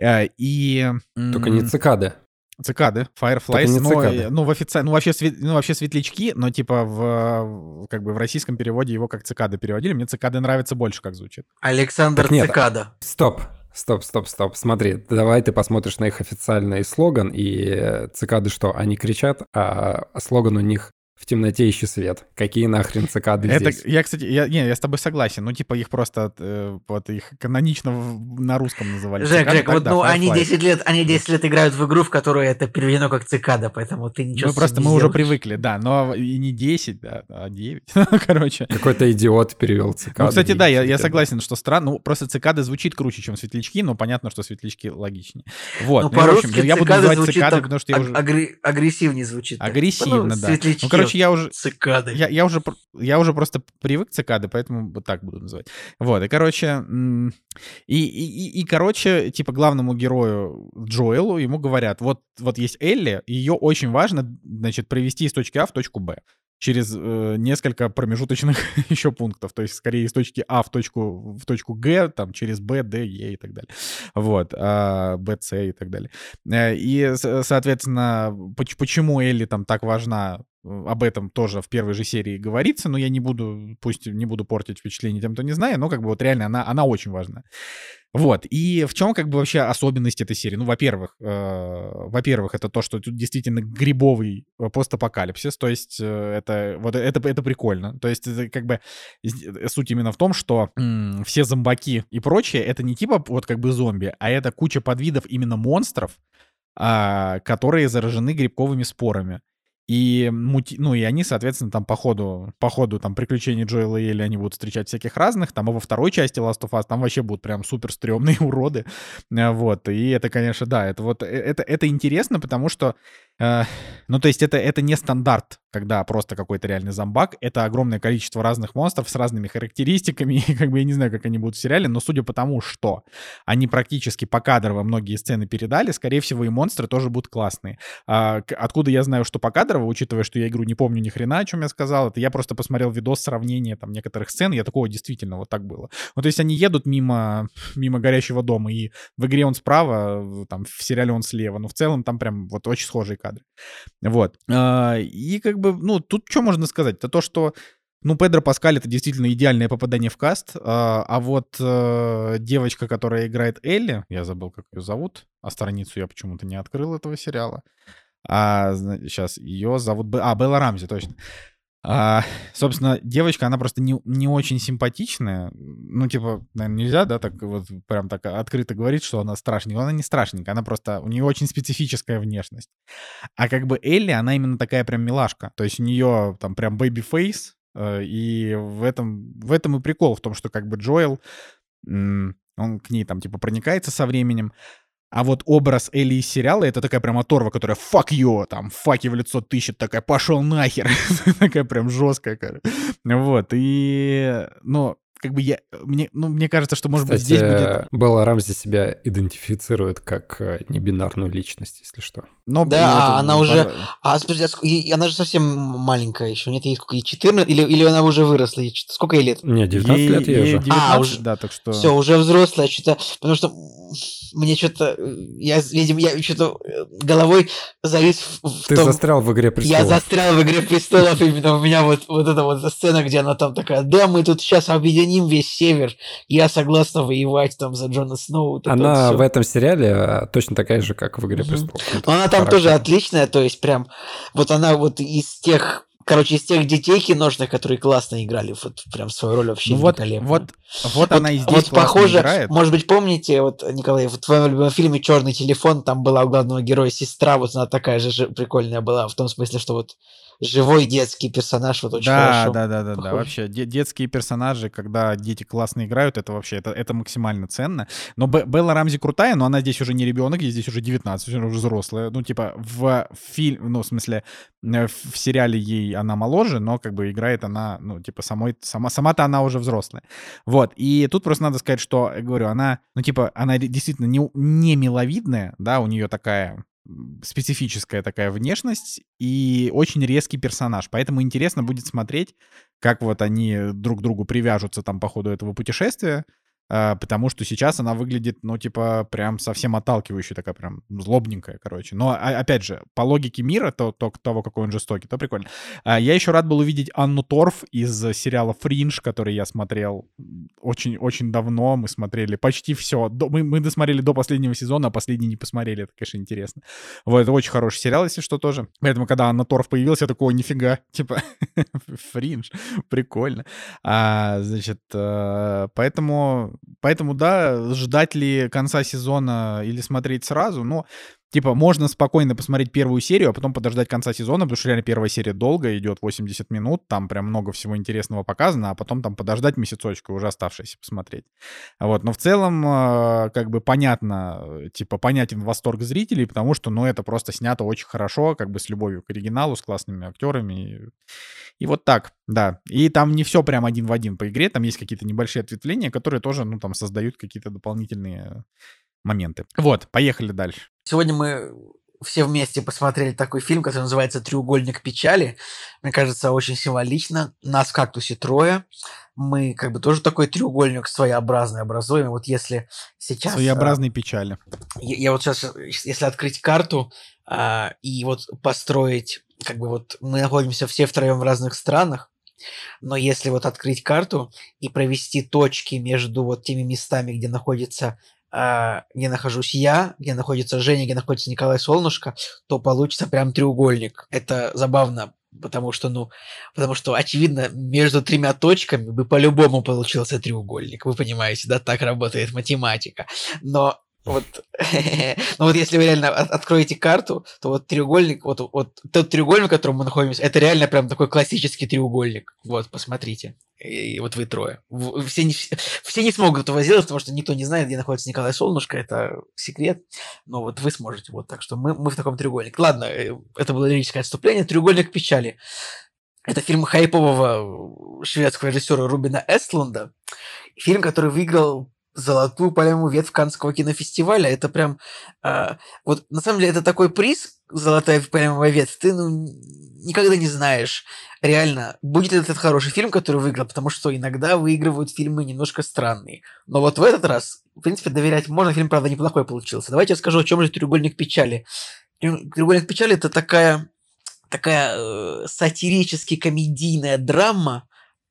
Э, И... Только не цикады. Цикады, Fireflies, цикады. э, ну, в офици... ну, вообще, свет- ну, вообще светлячки, но типа в, как бы в российском переводе его как цикады переводили. Мне цикады нравится больше, как звучит. Александр Так нет. Цикада. Стоп, стоп, стоп, стоп. Смотри, давай ты посмотришь на их официальный слоган, и э, цикады что? Они кричат, а слоган у них в темноте ищи свет. Какие нахрен цикады Это, здесь? я, кстати, я, не, я с тобой согласен. Ну, типа, их просто, э, вот, их канонично в- на русском называли. Жек, цикады, Жек, вот да, ну они Fireflies. 10 лет, они 10 лет играют в игру, в которой это переведено как цикада, поэтому ты ничего Мы с просто, этим мы не уже сделаешь. привыкли, да, но и не 10, да, а 9, (laughs) короче. Какой-то идиот перевел цикады. Ну, кстати, да, я, я согласен, что странно. Ну, просто цикады звучит круче, чем светлячки, но понятно, что светлячки логичнее. Вот. Ну, ну, и, в общем, по-русски я, буду называть цикады, потому что я уже... агре- агрессивнее звучит. Агрессивно, Ну, да. светлячки, Ну, короче, я уже... Цикады. Я, я, уже, я уже просто привык к цикады, поэтому вот так буду называть. Вот, и, короче, и, и, и, и, короче, типа, главному герою Джоэлу ему говорят, вот, вот есть Элли, ее очень важно, значит, провести из точки А в точку Б через э, несколько промежуточных (laughs) еще пунктов, то есть скорее из точки А в точку, в точку Г, там через Б, Д, Е и так далее. Вот, а, Б, С и так далее. Э, И, соответственно, поч- почему Элли там так важна, э, об этом тоже в первой же серии говорится, но я не буду, пусть не буду портить впечатление тем, кто не знает, но как бы вот реально она, она очень важна. Вот, и в чем как бы вообще особенность этой серии? Ну, во-первых, э, во-первых, это то, что тут действительно грибовый э, постапокалипсис, то есть э, это, вот это, это прикольно. То есть это как бы э, суть именно в том, что м, все зомбаки и прочее, это не типа вот как бы зомби, а это куча подвидов именно монстров, а, которые заражены грибковыми спорами. И, мути... ну, и они, соответственно, там по ходу, по ходу там, приключений Джоэла и Элли они будут встречать всяких разных. Там, а во второй части Last of Us там вообще будут прям супер стрёмные (laughs) уроды. А, Вот. И это, конечно, да, это вот, э, это, это интересно, потому что, э, ну, то есть это, это не стандарт, когда просто какой-то реальный зомбак. Это огромное количество разных монстров с разными характеристиками. (laughs) И как бы я не знаю, как они будут в сериале, но судя по тому, что они практически покадрово многие сцены передали, скорее всего, и монстры тоже будут классные. А, откуда я знаю, что покадрово, учитывая, что я игру не помню ни хрена, о чем я сказал, это я просто посмотрел видос сравнения там некоторых сцен, я такого действительно вот так было. Ну, то есть они едут мимо, мимо горящего дома, и в игре он справа, там в сериале он слева, но в целом там прям вот очень схожие кадры. Вот. А, И как бы, ну, тут что можно сказать? Это то, что ну, Педро Паскаль это действительно идеальное попадание в каст. А, а вот э, девочка, которая играет Элли, я забыл, как ее зовут, а страницу я почему-то не открыл этого сериала. А, сейчас ее зовут... Бе- А, Белла Рамзи, точно. А, собственно, девочка, она просто не, не очень симпатичная. Ну, типа, наверное, нельзя, да, так вот прям так открыто говорить, что она страшненькая. Она не страшненькая, она просто... У нее очень специфическая внешность. А как бы Элли, она именно такая прям милашка. То есть у нее там прям baby face, и в этом, в этом и прикол, в том, что как бы Джоэл, он к ней там типа проникается со временем, а вот образ Элли из сериала это такая прям оторва, которая fuck you, там, факи в лицо тыщет, такая пошел нахер, (laughs) такая прям жесткая, короче. Вот, и, ну, как бы я, мне, ну, мне кажется, что, может быть, Кстати, здесь будет... Белла Рамзи себя идентифицирует как э, небинарную личность, если что. Но Да, а она э, уже- пора- А, подожди, а она же совсем маленькая еще, нет? Ей сколько, ей 14? Или, или она уже выросла? Ей Сколько ей лет? Не, 19 ей- лет ей ей уже. 19, А, уже- да, так что... Все, уже взрослая, что-то, потому что мне что-то, я, видимо, я что-то головой завис в, в Ты том- застрял в «Игре Я престолов». застрял в «Игре престолов», именно у меня вот, вот эта вот сцена, где она там такая, да, мы тут сейчас объединим весь север, я согласна воевать там за Джона Сноу. вот вот Она всё. в этом сериале а, точно такая же, как в «Игре престолов». Ну, Но она там характер. тоже отличная, то есть прям, вот она вот из тех, короче, из тех детей киношных, которые классно играли, вот прям свою роль вообще Ну вот, великолепно. вот, вот она и здесь вот похоже, играет. может быть, помните, вот, Николай, в твоем любимом фильме «Черный телефон», там была у главного героя сестра, вот она такая же прикольная была, в том смысле, что вот живой детский персонаж, вот очень да, хорошо. да, да, да, да. похож. Вообще, де- детские персонажи, когда дети классно играют, это вообще это, это максимально ценно. Но Бе- Белла Рамзи крутая, но она здесь уже не ребенок, ей здесь уже 19, уже взрослая. Ну, типа, в фильм, ну, в смысле, э, в сериале ей она моложе, но как бы играет она, ну, типа, самой, сама, сама-то она уже взрослая. Вот. И тут просто надо сказать, что, говорю, она, ну, типа, она действительно не, не миловидная, да, у нее такая специфическая такая внешность и очень резкий персонаж. Поэтому интересно будет смотреть, как вот они друг к другу привяжутся там по ходу этого путешествия. А, Потому что сейчас она выглядит, ну, типа, прям совсем отталкивающая, такая прям злобненькая, короче. Но, а- опять же, по логике мира, то, то того, какой он жестокий, то прикольно. А, Я еще рад был увидеть Анну Торф из сериала «Фриндж», который я смотрел очень-очень давно. Мы смотрели почти все. Мы, мы досмотрели до последнего сезона, а последний не посмотрели. Это, конечно, интересно. Вот, это очень хороший сериал, если что, тоже. Поэтому, когда Анна Торф появился, я такой, «О, нифига, (laughs) типа, Фриндж, прикольно. А, значит, э, поэтому, поэтому, да, ждать ли конца сезона или смотреть сразу, ну, Типа, можно спокойно посмотреть первую серию, а потом подождать конца сезона, потому что реально первая серия долго, идет 80 минут, там прям много всего интересного показано, а потом там подождать месяцочку, уже оставшееся посмотреть. Вот, но в целом, э, как бы понятно, э, типа, понятен восторг зрителей, потому что, ну, это просто снято очень хорошо, как бы с любовью к оригиналу, с классными актерами. И, и вот так, да. И там не все прям один в один по игре, там есть какие-то небольшие ответвления, которые тоже, ну, там создают какие-то дополнительные моменты. Вот, поехали дальше. Сегодня мы все вместе посмотрели такой фильм, который называется «Треугольник печали». Мне кажется, очень символично. Нас в «Кактусе» трое. Мы как бы тоже такой треугольник своеобразный образуем. Вот если сейчас... а, Своеобразные печали. Я, я вот сейчас, если открыть карту а, и вот построить, как бы вот мы находимся все втроем в разных странах, но если вот открыть карту и провести точки между вот теми местами, где находится где нахожусь я, где находится Женя, где находится Николай Солнышко, то получится прям треугольник. Это забавно, потому что, ну, потому что, очевидно, между тремя точками бы по-любому получился треугольник. Вы понимаете, да, так работает математика. Но вот, (laughs) ну вот если вы реально от- откроете карту, то вот треугольник, вот, вот тот треугольник, в котором мы находимся, это реально прям такой классический треугольник. Вот, посмотрите. И вот вы трое. Все не, все не смогут этого сделать, потому что никто не знает, где находится Николай Солнышко, это секрет. Но вот вы сможете. Вот так что мы, мы в таком треугольнике. Ладно, э, это было лирическое отступление. Треугольник печали. Это фильм хайпового шведского режиссера Рубина Эстлунда. Фильм, который выиграл золотую пальмовую ветвь Каннского кинофестиваля. Это прям... а, вот на самом деле это такой приз, золотая пальмовая ветвь, ты ну, никогда не знаешь, реально, будет ли этот хороший фильм, который выиграл, потому что иногда выигрывают фильмы немножко странные. Но вот в этот раз, в принципе, доверять можно, фильм, правда, неплохой получился. Давайте я скажу, о чем же «Треугольник печали». «Треугольник печали» — это такая, такая э, сатирически комедийная драма,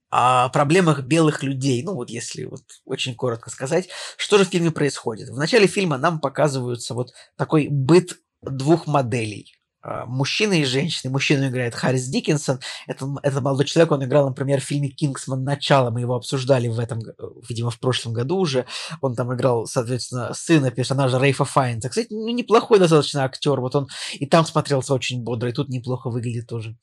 о проблемах белых людей. Ну вот если вот очень коротко сказать, что же в фильме происходит. В начале фильма нам показываются вот такой быт двух моделей. А, Мужчина и женщина. Мужчину играет Харрис Диккенсон. Это, м- это молодой человек, он играл, например, в фильме «Кингсман. Начало». Мы его обсуждали в этом, видимо, в прошлом году уже. Он там играл, соответственно, сына персонажа Рейфа Файнса. Кстати, ну, неплохой достаточно актер. Вот он и там смотрелся очень бодро, и тут неплохо выглядит тоже.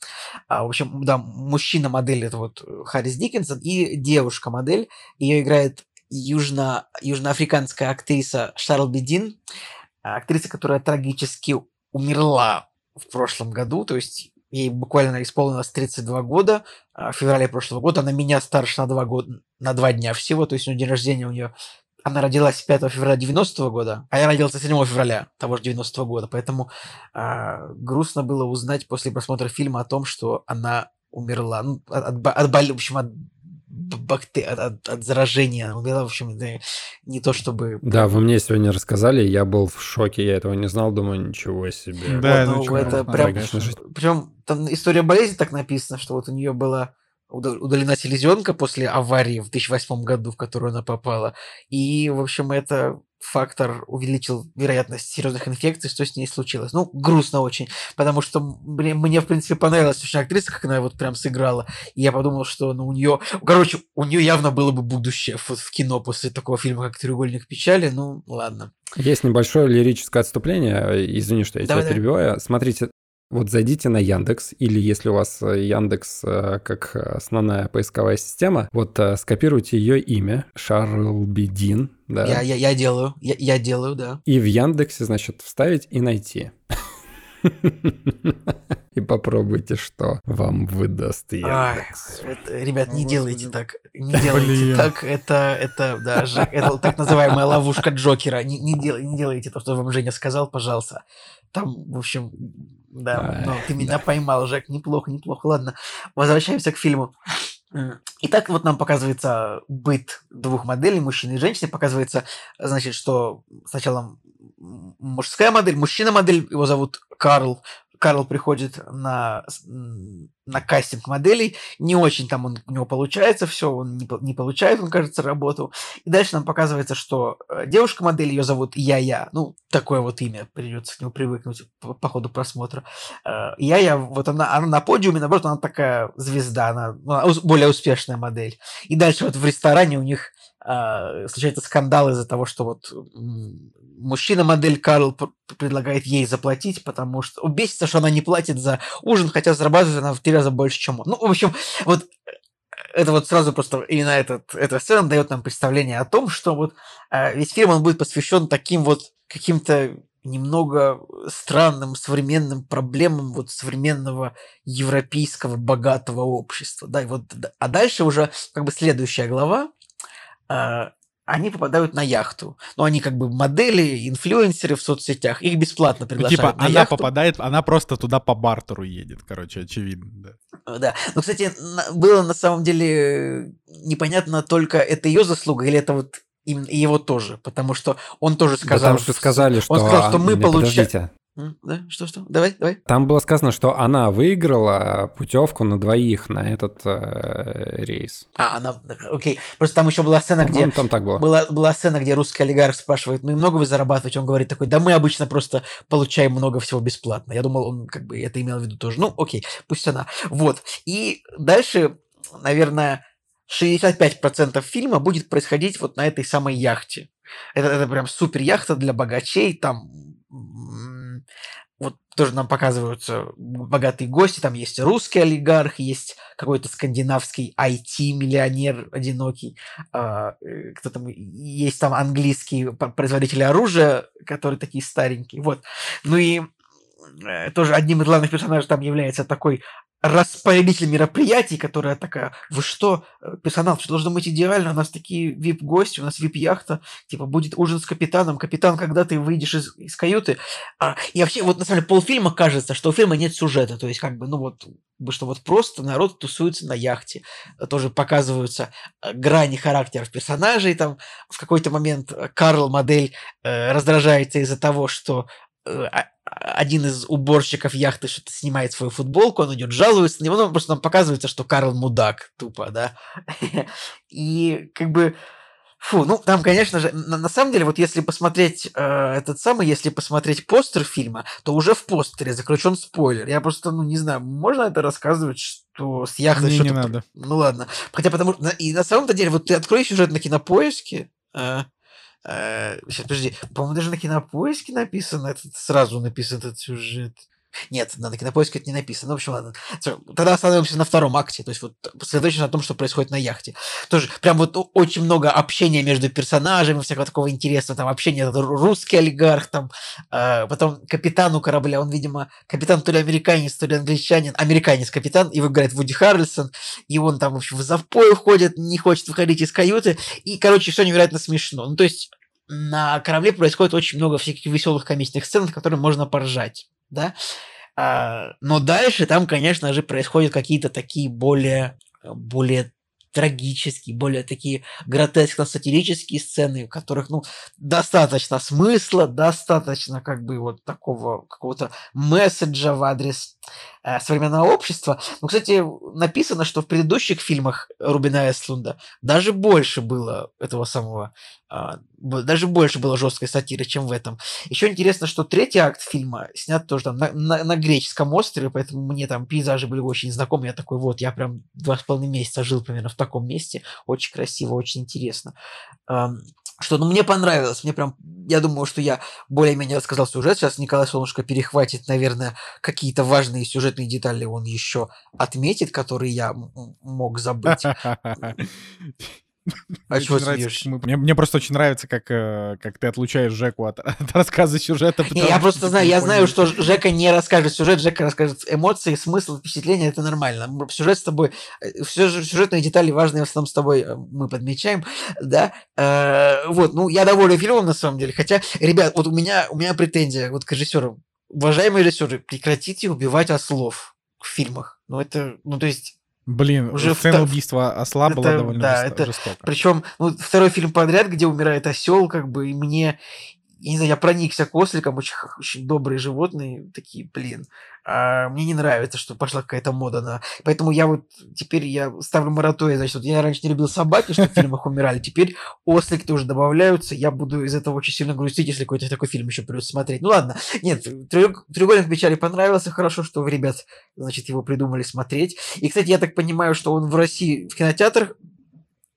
А, в общем, да, мужчина-модель это вот Харрис Диккенсон, и девушка-модель, ее играет южно, южноафриканская актриса Шарл Бедин, а, актриса, которая трагически умерла в прошлом году, то есть ей буквально исполнилось 32 года, а, в феврале прошлого года, она меня старше на два, года, на два дня всего, то есть у день рождения у нее она родилась 5 февраля 90 года, а я родился 7 февраля того же 90 года, поэтому э, грустно было узнать после просмотра фильма о том, что она умерла ну, от, от, от, в общем, от бактер... от, от, от заражения. Умерла, в общем, да, не то чтобы... Да, вы мне сегодня рассказали, я был в шоке, я этого не знал, думаю, ничего себе. Да, вот, ну, это прям... Причем там история болезни так написана, что вот у нее была удалена селезенка после аварии в 2008 году, в которую она попала. И, в общем, это фактор увеличил вероятность серьезных инфекций, что с ней случилось. Ну, грустно очень, потому что мне, мне в принципе, понравилась очень актриса, как она вот прям сыграла. И я подумал, что ну, у нее... Короче, у нее явно было бы будущее в, в кино после такого фильма, как «Треугольник печали». Ну, ладно. Есть небольшое лирическое отступление. Извини, что я Давай, тебя перебиваю. Смотрите, вот зайдите на Яндекс, или если у вас э, Яндекс э, как основная поисковая система, вот э, скопируйте ее имя, Шарл Бедин, да. Я, я, я делаю, я, я делаю, да. И в Яндексе, значит, вставить и найти. (laughs) И попробуйте, что вам выдаст Яндекс. ребят, не делайте так. Не делайте так. Это, это, да, это так называемая ловушка Джокера. Не, не, дел, не делайте то, что вам Женя сказал, пожалуйста. Там, в общем, да, ну, ты меня поймал, Жек, неплохо, неплохо. Ладно, возвращаемся к фильму. Итак, вот нам показывается быт двух моделей, мужчины и женщины. Показывается, значит, что сначала мужская модель, мужчина-модель, его зовут Карл, Карл приходит на, на кастинг моделей, не очень там он, у него получается все, он не, не получает, он, кажется, работу. И дальше нам показывается, что э, девушка-модель, ее зовут Я-Я, ну, такое вот имя, придется к нему привыкнуть по, по ходу просмотра. Э, Я-Я, вот она, она на подиуме, наоборот, она такая звезда, она, она более успешная модель. И дальше вот в ресторане у них э, случается скандал из-за того, что вот мужчина-модель Карл предлагает ей заплатить, потому что бесится, что она не платит за ужин, хотя зарабатывает она в три раза больше, чем он. Ну, в общем, вот э, это вот сразу просто именно этот, эта сцена дает нам представление о том, что вот э, весь фильм он будет посвящен таким вот каким-то немного странным современным проблемам вот современного европейского богатого общества, да, и вот, а дальше уже как бы следующая глава, они попадают на яхту. Но они как бы модели, инфлюенсеры в соцсетях. Их бесплатно приглашают ну, типа, на она яхту. попадает, она просто туда по бартеру едет, короче, очевидно, да. Э, да. Ну, кстати, было на самом деле непонятно только это ее заслуга или это вот именно его тоже, потому что он тоже сказал... Потому что сказали, что... Он сказал, что мы получаем... Да, что, что? Давай, давай. Там было сказано, что она выиграла путевку на двоих на этот э, рейс. А, она, окей. Просто там еще была сцена, где... Там так было. Была, была сцена, где русский олигарх спрашивает, ну и много вы зарабатываете? Он говорит такой, да мы обычно просто получаем много всего бесплатно. Я думал, он как бы это имел в виду тоже. Ну, окей, пусть она. Вот. И дальше, наверное, 65% фильма будет происходить вот на этой самой яхте. Это, это прям супер яхта для богачей, там вот тоже нам показываются богатые гости, там есть русский олигарх, есть какой-то скандинавский IT-миллионер одинокий, а, э, кто там, есть там английские производители оружия, которые такие старенькие, вот. Ну и тоже одним из главных персонажей там является такой распорядитель мероприятий, которая такая, вы что, э, персонал, что должно быть идеально, у нас такие вип-гости, у нас вип-яхта, типа, будет ужин с капитаном, капитан, когда ты выйдешь из, из каюты. А, и вообще, вот на самом деле, полфильма кажется, что у фильма нет сюжета, то есть, как бы, ну вот, что вот просто народ тусуется на яхте, тоже показываются э, грани характеров персонажей, там, в какой-то момент э, Карл, модель, э, раздражается из-за того, что э, а, один из уборщиков яхты что-то снимает свою футболку, он идет жалуется на него, ну, просто нам показывается, что Карл мудак, тупо, да. (laughs) И как бы, фу, ну, там, конечно же, на, на самом деле, вот если посмотреть э, этот самый, если посмотреть постер фильма, то уже в постере заключен спойлер. Я просто, ну, не знаю, можно это рассказывать, что с яхтой что-то... не надо. Ну, ладно. Хотя потому и на самом-то деле, вот ты открой сюжет на кинопоиске, э, сейчас, подожди, по-моему, даже на кинопоиске написано, этот, сразу написан этот сюжет. Нет, на кинопоиске это не написано. Ну, в общем, ладно. Тогда остановимся на втором акте. То есть вот сосредоточимся на том, что происходит на яхте. Тоже прям вот очень много общения между персонажами, всякого такого интересного. Там общение, русский олигарх, там, э, потом капитан у корабля, он, видимо, капитан то ли американец, то ли англичанин. Американец капитан, его играет Вуди Харрельсон. И он там, в общем, в запой уходит, не хочет выходить из каюты. И, короче, все невероятно смешно. Ну, то есть на корабле происходит очень много всяких веселых комичных сцен, над которыми можно поржать, да. А, но дальше там, конечно же, происходят какие-то такие более, более трагические, более такие гротескно-сатирические сцены, в которых, ну, достаточно смысла, достаточно, как бы, вот такого какого-то месседжа в адрес э, современного общества. Ну, кстати, написано, что в предыдущих фильмах Рубина Эстлунда даже больше было этого самого, а, даже больше было жесткой сатиры, чем в этом. Еще интересно, что третий акт фильма снят тоже там на, на- на греческом острове, поэтому мне там пейзажи были очень знакомы. Я такой, вот, я прям два с половиной месяца жил примерно в таком месте. Очень красиво, очень интересно. Что, ну, мне понравилось. Мне прям, я думаю, что я более-менее рассказал сюжет. Сейчас Николай Солнышко перехватит, наверное, какие-то важные сюжетные детали он еще отметит, которые я мог забыть. (laughs) А Мне чего нравится, мы- Мне мне просто очень нравится, как э, как ты отлучаешь Жеку от (laughs) от рассказа сюжета. Не, я просто знаю, я знаю, что Жека не расскажет сюжет, Жека расскажет эмоции, смысл, впечатления, это нормально. Сюжет с тобой, э, все же сюжетные детали важные в основном с тобой э, мы подмечаем, да. Э, Вот, ну, я доволен фильмом на самом деле, хотя, ребят, вот у меня, у меня претензия вот к режиссерам. Уважаемые режиссеры, прекратите убивать ослов в фильмах. Ну, это, ну, то есть, Блин, Уже сцена вто- убийства осла была это- довольно да, жесто- это- жестока. Причем, ну, второй фильм подряд, где умирает осел, как бы, и мне, я не знаю, я проникся к осликам, очень, очень добрые животные, такие, блин. А мне не нравится, что пошла какая-то мода на... Поэтому я вот, теперь я ставлю мораторий, значит, вот я раньше не любил собаки, что в фильмах умирали, теперь ослики тоже добавляются, я буду из этого очень сильно грустить, если какой-то такой фильм еще придется смотреть. Ну ладно, нет, «Треуг- треугольник печали понравился, хорошо, что вы, ребят, значит, его придумали смотреть. И, кстати, я так понимаю, что он в России в кинотеатрах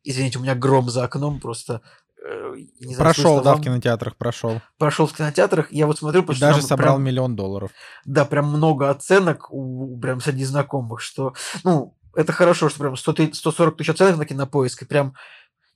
Извините, у меня гром за окном просто. Э, не знаю, Прошел, слышно да, вам. в кинотеатрах прошел. Прошел в кинотеатрах. Я вот смотрю, потому даже собрал прям- миллион долларов. да, прям много оценок у, прям среди знакомых, что, ну, это хорошо, что прям 100 ты- 140 тысяч оценок на кинопоиске, прям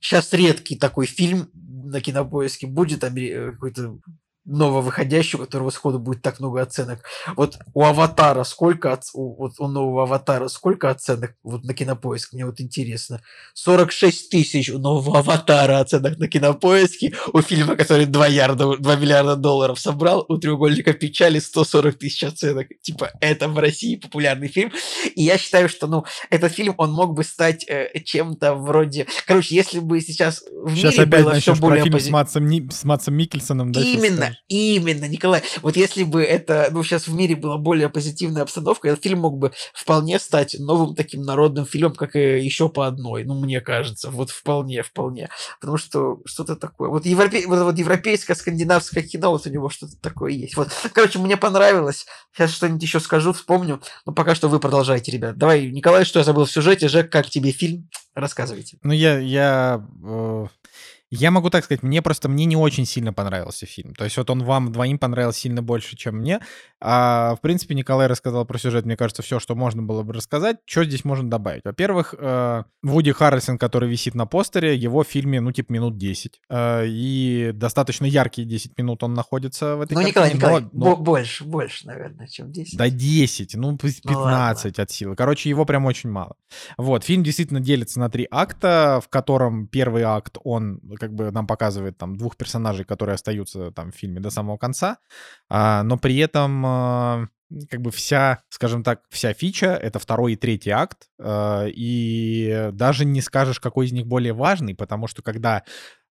сейчас редкий такой фильм на кинопоиске будет э, какой-то нововыходящий, у которого сходу будет так много оценок. Вот у Аватара сколько, оц- у, вот у нового Аватара сколько оценок вот на кинопоиск, мне вот интересно. 46 тысяч у нового Аватара оценок на кинопоиске, у фильма, который 2, ярда, 2 миллиарда долларов собрал, у треугольника печали 140 тысяч оценок. Типа, это в России популярный фильм. И я считаю, что, ну, этот фильм, он мог бы стать э, чем-то вроде... Короче, если бы сейчас в Сейчас мире опять было все начнешь про более фильм пози- с Матсом, Ни- с Матсом Микельсоном. да, Именно, именно, Николай. Вот если бы это, ну, сейчас в мире была более позитивная обстановка, этот фильм мог бы вполне стать новым таким народным фильмом, как и еще по одной, ну, мне кажется. Вот вполне, вполне. Потому что что-то такое. Вот, европе... вот, вот европейское, скандинавское кино, вот у него что-то такое есть. Вот, короче, мне понравилось. Сейчас что-нибудь еще скажу, вспомню. Но пока что вы продолжайте, ребят. Давай, Николай, что я забыл в сюжете? Жек, как тебе фильм? Рассказывайте. Ну, я, я, э, я могу так сказать, мне просто, мне не очень сильно понравился фильм. То есть вот он вам двоим понравился сильно больше, чем мне. А, в принципе, Николай рассказал про сюжет, мне кажется, все, что можно было бы рассказать. Что здесь можно добавить? Во-первых, э, Вуди Харрельсон, который висит на постере, его в фильме, ну, типа, минут 10. Э, и достаточно яркие 10 минут он находится в этой Ну, Николай, Николай, но- но- бо- больше, больше, наверное, чем 10. да 10, ну пусть Ну, ладно. 15 от силы. Короче, его прям очень мало. Вот, фильм действительно делится на три акта, в котором первый акт, он как бы нам показывает там двух персонажей, которые остаются там в фильме до самого конца, а, но при этом а, как бы вся, скажем так, вся фича — это второй и третий акт, а, и даже не скажешь, какой из них более важный, потому что когда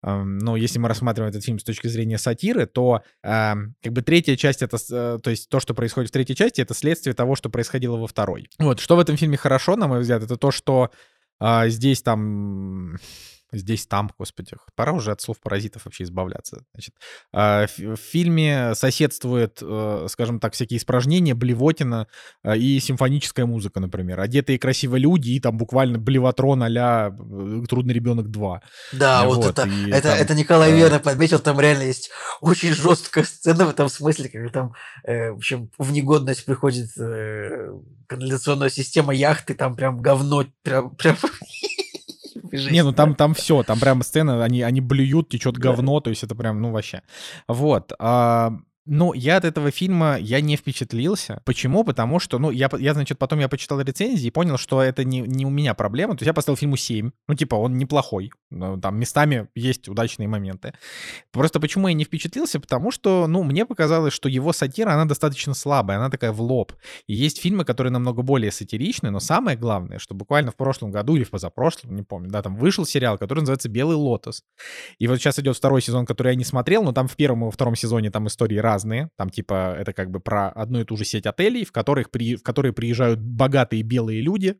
эм, ну, если мы рассматриваем этот фильм с точки зрения сатиры, то эм, как бы третья часть это, э, то есть то, что происходит в третьей части, это следствие того, что происходило во второй. Вот, что в этом фильме хорошо, на мой взгляд, это то, что а, здесь там здесь, там, господи, пора уже от слов паразитов вообще избавляться. Значит, а, в фильме соседствует, э, скажем так, всякие испражнения, блевотина э, и симфоническая музыка, например. Одетые красиво люди и там буквально блевотрон а «Трудный ребенок 2». Да, вот, вот это, это, там, это Николай верно подметил, там реально есть очень жесткая сцена в этом смысле, когда там, э, в общем, в негодность приходит э, канализационная система яхты, там прям говно, прям, прям (laughs) Не, ну там, там все, там прямо сцена, они, они блюют, течет говно, то есть это прям, ну вообще. Вот. А, ну, я от этого фильма, я не впечатлился. Почему? Потому что, ну, я, я значит, потом я почитал рецензии и понял, что это не, не у меня проблема. То есть я поставил фильму 7. Ну, типа, он неплохой. Там местами есть удачные моменты. Просто почему я не впечатлился? Потому что, ну, мне показалось, что его сатира, она достаточно слабая, она такая в лоб. И есть фильмы, которые намного более сатиричны, но самое главное, что буквально в прошлом году или в позапрошлом, не помню, да, там вышел сериал, который называется «Белый лотос». И вот сейчас идет второй сезон, который я не смотрел, но там в первом и во втором сезоне там истории разные. Там типа это как бы про одну и ту же сеть отелей, в, которых при, в которые приезжают богатые белые люди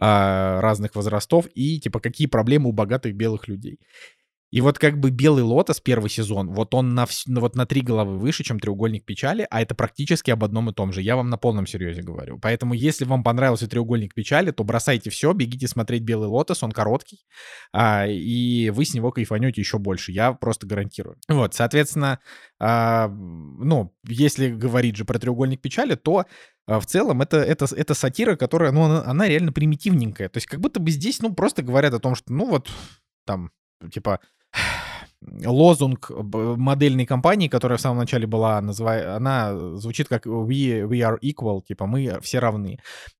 а, разных возрастов и типа какие проблемы у богатых белых людей. И вот как бы «Белый лотос» первый сезон, вот он на, вс... вот на три головы выше, чем «Треугольник печали», а это практически об одном и том же. Я вам на полном серьезе говорю. Поэтому если вам понравился «Треугольник печали», то бросайте все, бегите смотреть «Белый лотос», он короткий, а, и вы с него кайфанете еще больше. Я просто гарантирую. Вот, соответственно, а, ну, если говорить же про «Треугольник печали», то а, в целом это, это, это сатира, которая, ну, она, она реально примитивненькая. То есть как будто бы здесь, ну, просто говорят о том, что, ну, вот, там, типа, лозунг модельной компании, которая в самом начале была, называя, она звучит как we, we are equal, типа мы все равны.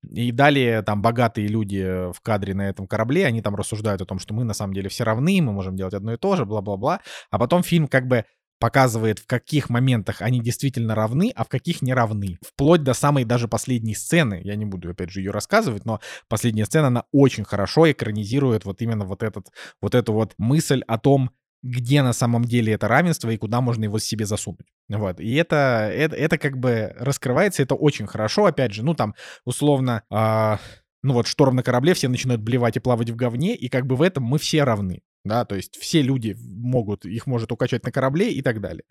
И далее там богатые люди в кадре на этом корабле, они там рассуждают о том, что мы на самом деле все равны, мы можем делать одно и то же, бла-бла-бла. А потом фильм как бы показывает, в каких моментах они действительно равны, а в каких не равны. Вплоть до самой даже последней сцены. Я не буду, опять же, ее рассказывать, но последняя сцена, она очень хорошо экранизирует вот именно вот, этот, вот эту вот мысль о том, где на самом деле это равенство и куда можно его себе засунуть. Вот. И это, это, это как бы раскрывается, это очень хорошо. Опять же, ну там условно... Э, ну вот шторм на корабле, все начинают блевать и плавать в говне, и как бы в этом мы все равны да, то есть все люди могут, их может укачать на корабле и так далее.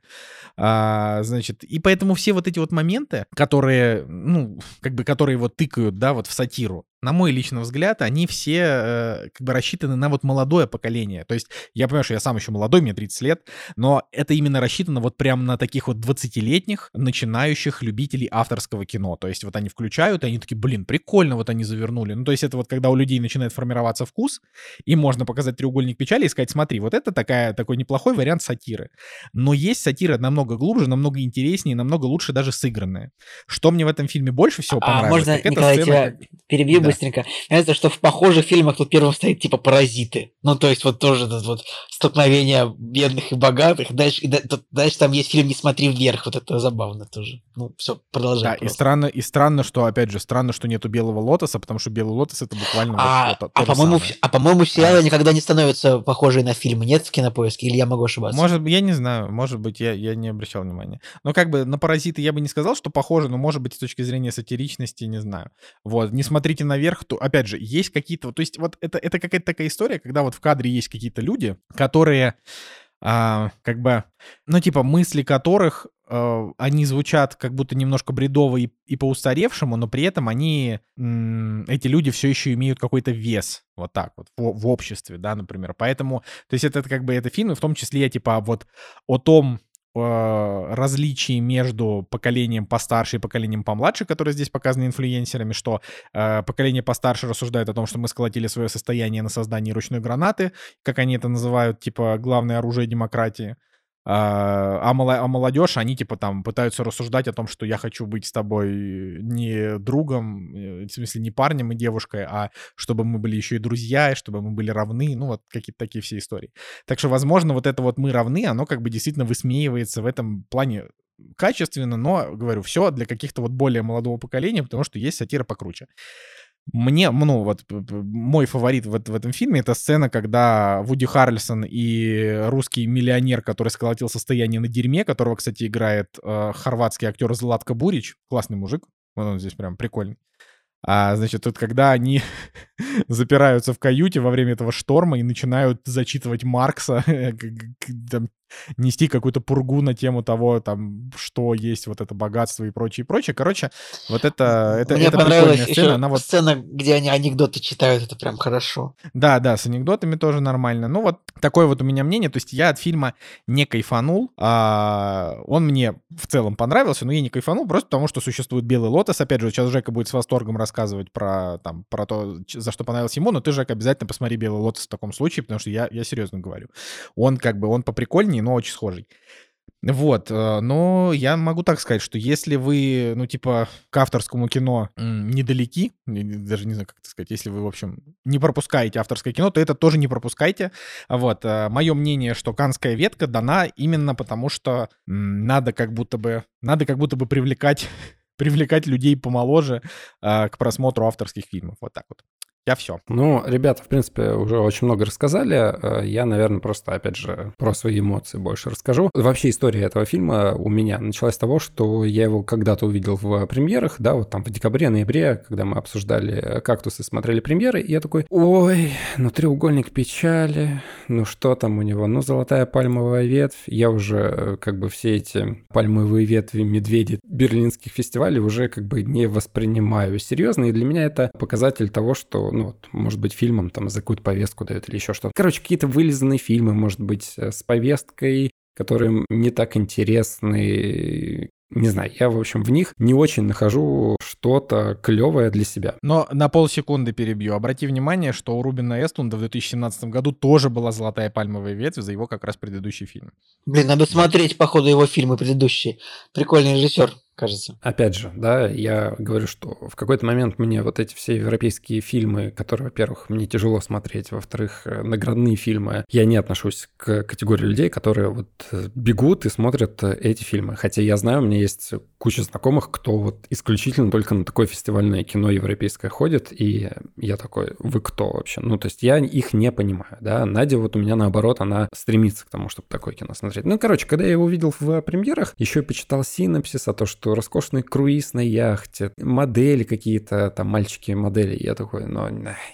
А, значит, и поэтому все вот эти вот моменты, которые, ну, как бы, которые вот тыкают, да, вот в сатиру, на мой личный взгляд, они все э, как бы рассчитаны на вот молодое поколение. То есть я понимаю, что я сам еще молодой, мне 30 лет, но это именно рассчитано вот прям на таких вот 20-летних начинающих любителей авторского кино. То есть вот они включают, и они такие, блин, прикольно вот они завернули. Ну то есть это вот когда у людей начинает формироваться вкус, и можно показать треугольник печали и сказать, смотри, вот это такая, такой неплохой вариант сатиры. Но есть сатира намного глубже, намного интереснее, намного лучше даже сыгранная. Что мне в этом фильме больше всего а понравилось, а, можно, Николай, сцена... тебя перебью да. Быстренько. Мне что в похожих фильмах тут первым стоит типа паразиты. Ну, то есть вот тоже это вот столкновение бедных и богатых. Дальше, и дальше там есть фильм «Не смотри вверх». Вот это забавно тоже. Ну, все, продолжаем. Да, и странно, и странно, что, опять же, странно, что нету «Белого лотоса», потому что «Белый лотос» — это буквально а, вот, то, а, по-моему, а, по-моему, сериалы а. никогда не становятся похожие на фильмы. Нет в Кинопоиске? Или я могу ошибаться? Может, я не знаю. Может быть, я, я не обращал внимания. Но как бы на «Паразиты» я бы не сказал, что похоже, но, может быть, с точки зрения сатиричности, не знаю. Вот, «Не смотрите наверх», то, опять же, есть какие-то... То есть вот это, это какая-то такая история, когда вот в кадре есть какие-то люди, которые а, как бы, ну, типа, мысли которых, а, они звучат как будто немножко бредово и, и по-устаревшему, но при этом они, эти люди все еще имеют какой-то вес, вот так вот, в, в обществе, да, например. Поэтому, то есть это, это как бы, это фильмы, в том числе, типа, вот о том, э, различий между поколением постарше и поколением помладше, которое здесь показано инфлюенсерами, что э, поколение постарше рассуждает о том, что мы сколотили свое состояние на создании ручной гранаты, как они это называют, типа, главное оружие демократии. А, а, а молодежь, они типа там пытаются рассуждать о том, что я хочу быть с тобой не другом, э, в смысле не парнем и девушкой, а чтобы мы были еще и друзья, и чтобы мы были равны, ну вот какие-то такие все истории. Так что, возможно, вот это вот мы равны, оно как бы действительно высмеивается в этом плане качественно, но, говорю, все для каких-то вот более молодого поколения, потому что есть сатира покруче. Мне, ну, вот мой фаворит в, в этом фильме это сцена, когда Вуди Харрельсон и русский миллионер, который сколотил состояние на дерьме, которого, кстати, играет э, хорватский актер Златко Бурич, классный мужик, он здесь прям прикольный. А, значит, тут когда они (laughs) запираются в каюте во время этого шторма и начинают зачитывать Маркса, (laughs) там, нести какую-то пургу на тему того, там, что есть вот это богатство и прочее, прочее. Короче, вот это, это, Мне это понравилась прикольная еще сцена. Она вот сцена, где они анекдоты читают, это прям хорошо. Да, да, с анекдотами тоже нормально. Ну, вот такое вот у меня мнение. То есть я от фильма не кайфанул. А он мне в целом понравился, но я не кайфанул просто потому, что существует Белый Лотос. Опять же, сейчас Жека будет с восторгом рассказывать про, там, про то, за что понравился ему, но ты, Жека, обязательно посмотри Белый Лотос в таком случае, потому что я, я серьезно говорю. Он как бы, он поприкольнее, но очень схожий. Вот, э, но я могу так сказать, что если вы, ну, типа, к авторскому кино недалеки, даже не знаю, как это сказать, если вы, в общем, не пропускаете авторское кино, то это тоже не пропускайте. Вот, мое мнение, что канская ветка дана именно потому, что надо как будто бы, надо как будто бы привлекать (laughs) привлекать людей помоложе а, к просмотру авторских фильмов. Вот так вот. Я все. Ну, ребята, в принципе, уже очень много рассказали. Э, Я, наверное, просто, опять же, про свои эмоции больше расскажу. Вообще история этого фильма у меня началась с того, что я его когда-то увидел в премьерах, да, вот там в декабре-ноябре, когда мы обсуждали «Кактусы», смотрели премьеры, и я такой, ой, ну треугольник печали, ну что там у него, ну золотая пальмовая ветвь. Я уже э, как бы все эти пальмовые ветви медведи берлинских фестивалей уже как бы не воспринимаю серьезно, и для меня это показатель того, что ну, вот, может быть, фильмом там за какую-то повестку дают или еще что-то. Короче, какие-то вылизанные фильмы, может быть, э, с повесткой, которые не так интересны. Не знаю, я, в общем, в них не очень нахожу что-то клевое для себя. Но на полсекунды перебью. Обрати внимание, что у Рубина Эстлунда в 2017 году тоже была золотая пальмовая ветвь за его как раз предыдущий фильм. Блин, надо смотреть, походу, его фильмы предыдущие. Прикольный режиссер, кажется. Опять же, да, я говорю, что в какой-то момент мне вот эти все европейские фильмы, которые, во-первых, мне тяжело смотреть, во-вторых, э, наградные фильмы, я не отношусь к категории людей, которые вот э, бегут и смотрят э, эти фильмы. Хотя я знаю, у меня есть куча знакомых, кто вот исключительно только на такое фестивальное кино европейское ходит, и я такой, вы кто вообще? Ну, то есть я их не понимаю, да. Надя вот у меня наоборот, она стремится к тому, чтобы такое кино смотреть. Ну, короче, когда я его увидел в премьерах, еще и почитал синопсис о том, что роскошный круиз на яхте, модели какие-то, там, мальчики-модели, я такой, ну,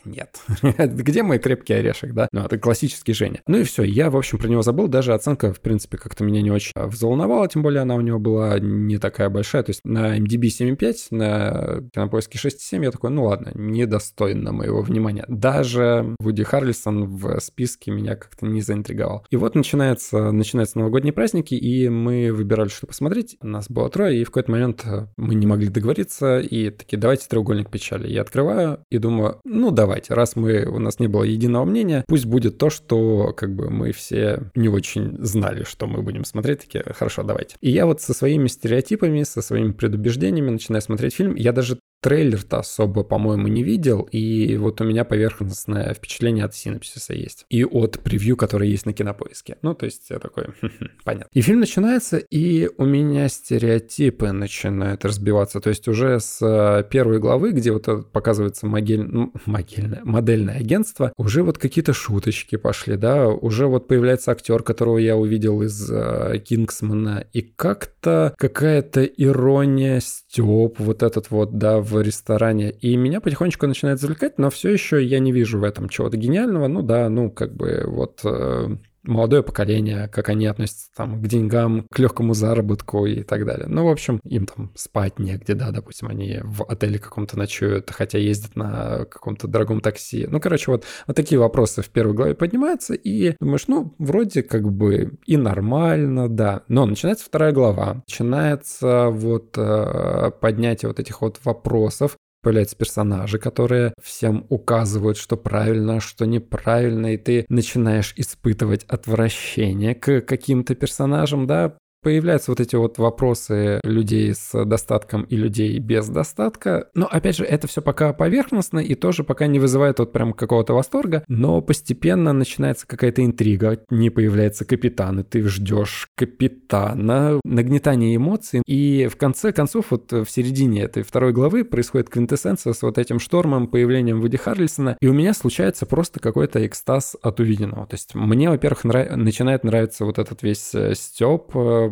нет. (laughs) Где мой крепкий орешек, да? Ну, это классический Женя. Ну и все, я, в общем, про него забыл, даже оценка, в принципе, как-то меня не очень взволновала, тем более она у него была не такая большая, то есть на MDB 7.5, на кинопоиске 6.7, я такой, ну ладно, недостойно моего внимания. Даже Вуди Харрельсон в списке меня как-то не заинтриговал. И вот начинается, начинаются новогодние праздники, и мы выбирали, что посмотреть. Нас было трое, и в какой-то момент мы не могли договориться, и такие, давайте треугольник печали. Я открываю и думаю, ну давайте, раз мы, у нас не было единого мнения, пусть будет то, что как бы мы все не очень знали, что мы будем смотреть, такие, хорошо, давайте. И я вот со своими стереотипами, со своими предубеждениями начинаю смотреть фильм. Я даже трейлер-то особо, по-моему, не видел, и вот у меня поверхностное впечатление от синопсиса есть. И от превью, который есть на кинопоиске. Ну, то есть я такой, (laughs) понятно. И фильм начинается, и у меня стереотипы начинают разбиваться. То есть уже с первой главы, где вот показывается могиль... ну, могильное, модельное агентство, уже вот какие-то шуточки пошли, да, уже вот появляется актер, которого я увидел из uh, Кингсмана, и как-то какая-то ирония, стёб, вот этот вот, да, в ресторане. И меня потихонечку начинает завлекать, но все еще я не вижу в этом чего-то гениального. Ну да, ну как бы вот э, молодое поколение, как они относятся там к деньгам, к легкому заработку и так далее. Ну, в общем, им там спать негде, да, допустим, они в отеле каком-то ночуют, хотя ездят на каком-то дорогом такси. Ну, короче, вот, вот такие вопросы в первой главе поднимаются, и думаешь, ну, вроде как бы и нормально, да. Но начинается вторая глава, начинается вот э, поднятие вот этих вот вопросов, появляются персонажи, которые всем указывают, что правильно, что неправильно, и ты начинаешь испытывать отвращение к каким-то персонажам, да, появляются вот эти вот вопросы людей с достатком и людей без достатка. Но, опять же, это все пока поверхностно и тоже пока не вызывает вот прям какого-то восторга, но постепенно начинается какая-то интрига, не появляется капитан, и ты ждешь капитана, нагнетание эмоций, и в конце концов вот в середине этой второй главы происходит квинтэссенция с вот этим штормом, появлением Вуди Харрельсона, и у меня случается просто какой-то экстаз от увиденного. То есть мне, во-первых, нрав... начинает нравиться вот этот весь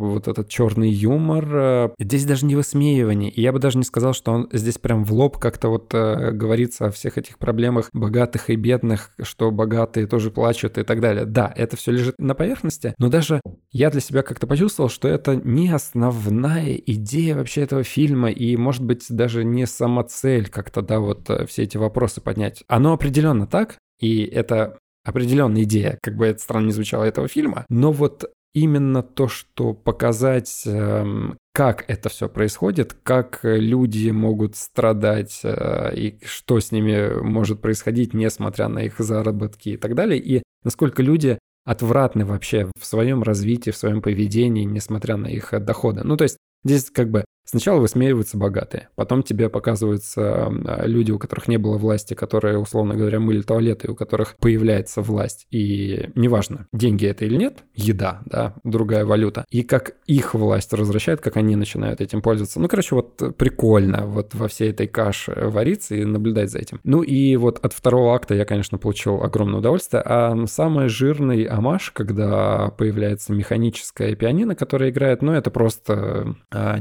стёб, вот этот черный юмор. Э, здесь даже не высмеивание. И я бы даже не сказал, что он здесь прям в лоб как-то вот э, говорится о всех этих проблемах богатых и бедных, что богатые тоже плачут и так далее. Да, это все лежит на поверхности, но даже я для себя как-то почувствовал, что это не основная идея вообще этого фильма, и, может быть, даже не сама цель как-то, да, вот э, все эти вопросы поднять. Оно определенно так, и это определенная идея, как бы это странно не звучало, этого фильма. Но вот именно то, что показать, эм, как это все происходит, как люди могут страдать э, и что с ними может происходить, несмотря на их заработки и так далее, и насколько люди отвратны вообще в своем развитии, в своем поведении, несмотря на их доходы. Ну, то есть здесь как бы Сначала высмеиваются богатые, потом тебе показываются а, люди, у которых не было власти, которые, условно говоря, мыли туалеты, у которых появляется власть. И неважно, деньги это или нет, еда, да, другая валюта. И как их власть возвращает, как они начинают этим пользоваться. Ну, короче, вот прикольно вот во всей этой каше вариться и наблюдать за этим. Ну и вот от второго акта я, конечно, получил огромное удовольствие. А самый жирный амаш, когда появляется механическая пианино, которая играет, ну, это просто а,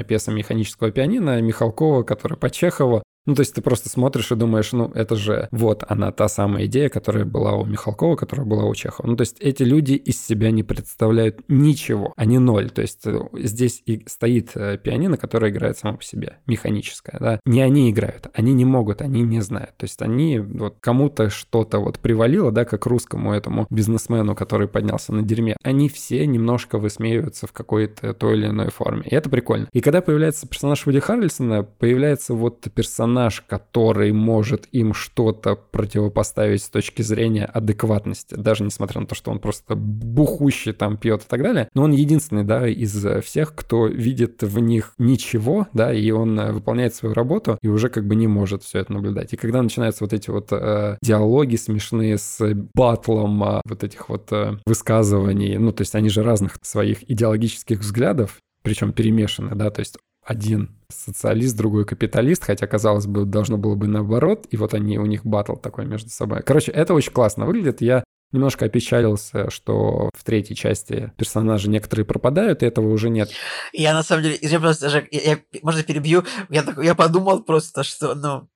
неоконченная пьеса механического пианино Михалкова, которая по Чехову. Ну, то есть ты просто смотришь и думаешь, ну, это же вот она, та самая идея, которая была у Михалкова, которая была у Чехова. Ну, то есть эти люди из себя не представляют ничего, они ноль. То есть э, здесь и стоит э, пианино, которое играет само по себе, механическое, да. Не они играют, они не могут, они не знают. То есть они, вот кому-то что-то вот привалило, да, как русскому этому бизнесмену, который поднялся на дерьме. Они все немножко высмеиваются в какой-то той или иной форме. И это прикольно. И когда появляется персонаж Вуди Харрельсона, появляется вот персонаж персонаж, который может им что-то противопоставить с точки зрения адекватности, даже несмотря на то, что он просто бухущий там пьет и так далее. Но он единственный, да, из всех, кто видит в них ничего, да, и он э, выполняет свою работу и уже как бы не может все это наблюдать. И когда начинаются вот эти вот э, диалоги смешные с батлом э, вот этих вот э, высказываний, ну, то есть они же разных своих идеологических взглядов, причем перемешаны, да, то есть один социалист, другой капиталист, хотя, казалось бы, должно было бы наоборот, и вот они, у них батл такой между собой. Короче, это очень классно выглядит. Я немножко опечалился, что в третьей части персонажи некоторые пропадают, и этого уже нет. Я на самом деле, я просто даже, я, я, можно перебью, я, так, я подумал просто, что, ну,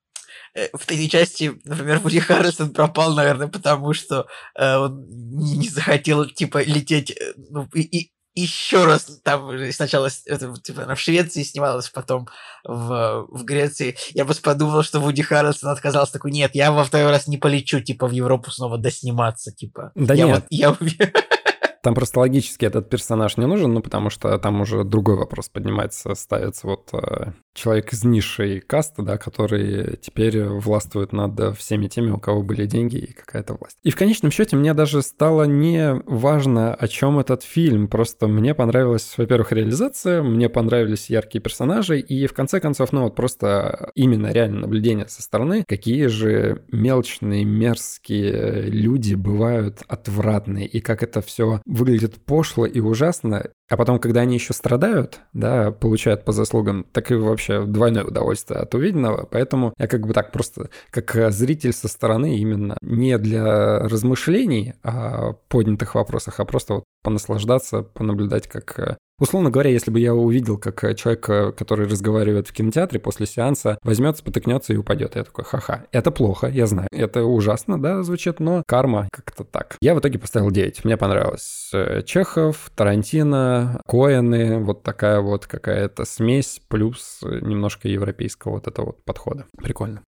э, в третьей части, например, Вуди Харрисон пропал, наверное, потому что э, он не, захотел, типа, лететь, э, ну, и, и еще раз там сначала это, типа, она в Швеции снималась, потом в, в Греции. Я просто подумал, что Вуди Харрельсон отказался такой, нет, я во второй раз не полечу, типа, в Европу снова досниматься, типа. Да я нет. Вот, я... (laughs) Там просто логически этот персонаж не нужен, ну, потому что там уже другой вопрос поднимается, ставится вот э, человек из низшей касты, да, который теперь властвует над всеми теми, у кого были деньги и какая-то власть. И в конечном счете мне даже стало не важно, о чем этот фильм, просто мне понравилась, во-первых, реализация, мне понравились яркие персонажи, и в конце концов, ну вот просто именно реально наблюдение со стороны, какие же мелочные, мерзкие люди бывают отвратные, и как это все выглядит пошло и ужасно, а потом, когда они еще страдают, да, получают по заслугам, так и вообще двойное удовольствие от увиденного. Поэтому я как бы так просто, как зритель со стороны, именно не для размышлений о поднятых вопросах, а просто вот понаслаждаться, понаблюдать, как Условно говоря, если бы я увидел, как э, человек, э, который разговаривает в кинотеатре после сеанса, возьмет, спотыкнется и упадет. Я такой, ха-ха. Это плохо, я знаю. Это ужасно, да, звучит, но карма как-то так. Я в итоге поставил 9. Мне понравилось. Э, Чехов, Тарантино, Коэны, вот такая вот какая-то смесь, плюс немножко европейского вот этого вот подхода. Прикольно.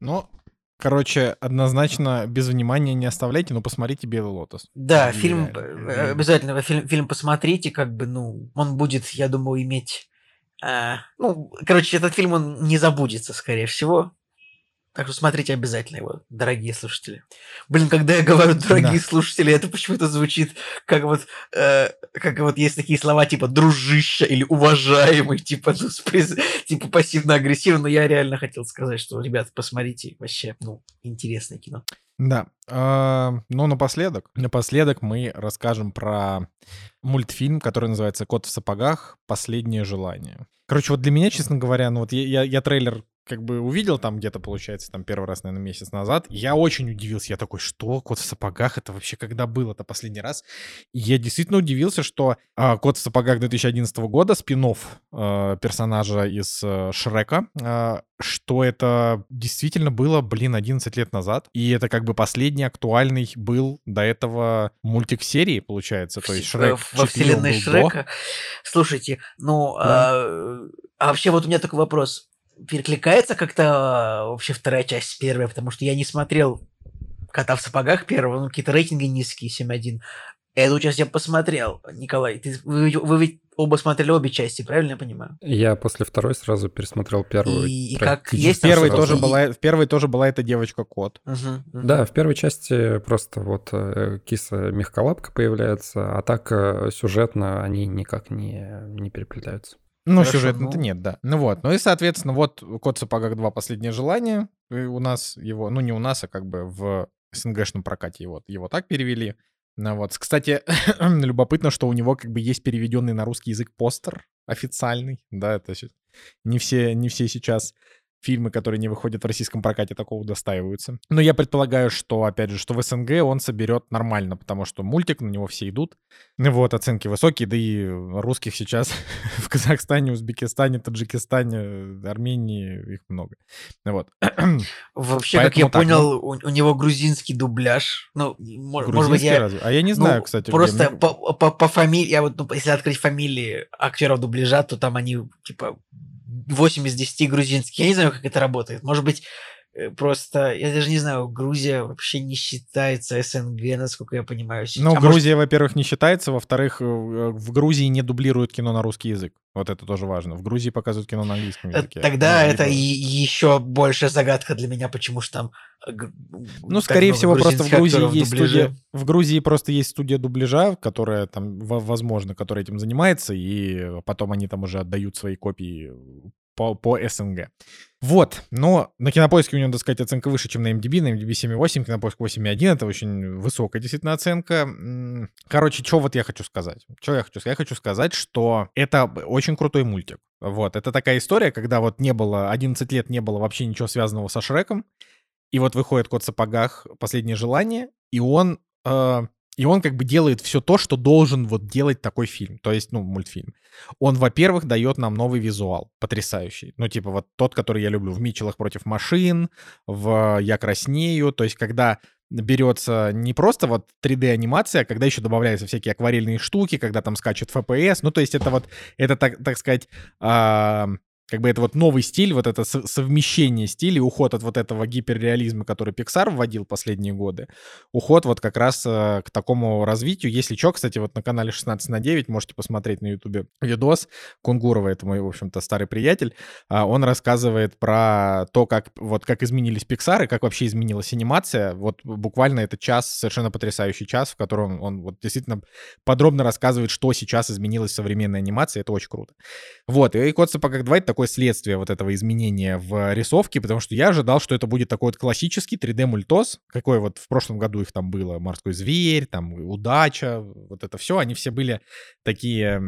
Ну, Короче, однозначно без внимания не оставляйте, но посмотрите «Белый лотос». Да, и, фильм, и... обязательно фильм, фильм посмотрите, как бы, ну, он будет, я думаю, иметь... Э, ну, короче, этот фильм, он не забудется, скорее всего. Так что смотрите обязательно его, дорогие слушатели. Блин, когда я говорю дорогие да. слушатели, это почему-то звучит как вот, э, как вот есть такие слова типа дружище или уважаемый, типа, ну, приз, типа пассивно-агрессивно. Но я реально хотел сказать, что, ребята, посмотрите, вообще, ну, интересное кино. Да. Э, ну, напоследок, напоследок мы расскажем про мультфильм, который называется «Кот в сапогах. Последнее желание». Короче, вот для меня, честно говоря, ну вот я, я, я трейлер как бы увидел там где-то, получается, там первый раз, наверное, месяц назад. Я очень удивился. Я такой, что? Кот в сапогах? Это вообще когда было это последний раз? И я действительно удивился, что э, Кот в сапогах 2011 года, спин э, персонажа из э, Шрека, э, что это действительно было, блин, 11 лет назад. И это как бы последний актуальный был до этого мультик серии, получается. То есть Шрек Во вселенной Шрека. До. Слушайте, ну, да. а, а вообще вот у меня такой вопрос перекликается как-то а, вообще вторая часть с первой, потому что я не смотрел «Кота в сапогах» первого, ну, какие-то рейтинги низкие, 7.1. Эту часть я посмотрел. Николай, ты, вы, вы ведь оба смотрели обе части, правильно я понимаю? Я после второй сразу пересмотрел первую. И, и как есть в первой тоже была, в первой тоже была эта девочка-кот. Угу, угу. Да, в первой части просто вот э, киса мягколапка появляется, а так э, сюжетно они никак не, не переплетаются. Ну, сюжетно-то ну... нет, да. Ну вот, ну и, соответственно, вот «Кот в сапогах 2. Последнее желание». И у нас его, ну не у нас, а как бы в СНГшном прокате его, его так перевели. Ну вот. Кстати, (coughs) любопытно, что у него как бы есть переведенный на русский язык постер официальный. Да, это не все, не все сейчас фильмы, которые не выходят в российском прокате, такого достаиваются. Но я предполагаю, что, опять же, что в СНГ он соберет нормально, потому что мультик, на него все идут. Вот, оценки высокие, да и русских сейчас (laughs) в Казахстане, Узбекистане, Таджикистане, Армении, их много. Вот. (clears throat) Вообще, Поэтому как я так, понял, ну... у, него грузинский дубляж. Ну, может быть, я... Разве? А я не знаю, ну, кстати. Просто по, по, по фамилии, я вот, ну, если открыть фамилии актеров дубляжа, то там они, типа, 8 из 10 грузинских. Я не знаю, как это работает. Может быть, просто, я даже не знаю, Грузия вообще не считается СНГ, насколько я понимаю. Ну, а Грузия, может... во-первых, не считается, во-вторых, э, в Грузии не дублируют кино на русский язык. Вот это тоже важно. В Грузии показывают кино на английском э, языке. Тогда ну, это и еще большая загадка для меня, почему же там... Ну, скорее всего, просто в Грузии есть студия... В Грузии просто есть студия дубляжа, которая там, возможно, которая этим занимается, и потом они там уже отдают свои копии по, по СНГ. Вот, но на Кинопоиске у него, надо сказать, оценка выше, чем на MDB, на MDB 7.8, Кинопоиск 8.1, это очень высокая действительно оценка. Короче, что вот я хочу сказать? Что я хочу сказать? Я хочу сказать, что это очень крутой мультик. Вот, это такая история, когда вот не было, 11 лет не было вообще ничего связанного со Шреком, и вот выходит кот в сапогах «Последнее желание», и он э, и он как бы делает все то, что должен вот делать такой фильм, то есть, ну, мультфильм. Он, во-первых, дает нам новый визуал, потрясающий. Ну, типа вот тот, который я люблю в «Митчеллах против машин», в «Я краснею», то есть когда берется не просто вот 3D-анимация, а когда еще добавляются всякие акварельные штуки, когда там скачет FPS, ну, то есть это вот, это, так, так сказать, как бы это вот новый стиль, вот это совмещение стилей, уход от вот этого гиперреализма, который Pixar вводил последние годы, уход вот как раз э, к такому развитию. Если что, кстати, вот на канале 16 на 9 можете посмотреть на ютубе видос. Кунгурова, это мой, в общем-то, старый приятель, а он рассказывает про то, как вот как изменились Pixar и как вообще изменилась анимация. Вот буквально это час, совершенно потрясающий час, в котором он вот действительно подробно рассказывает, что сейчас изменилась современная анимация. Это очень круто. Вот, и Кот в сапогах 2 — это такой такое следствие вот этого изменения в рисовке, потому что я ожидал, что это будет такой вот классический 3D-мультос, какой вот в прошлом году их там было, «Морской зверь», там «Удача», вот это все, они все были такие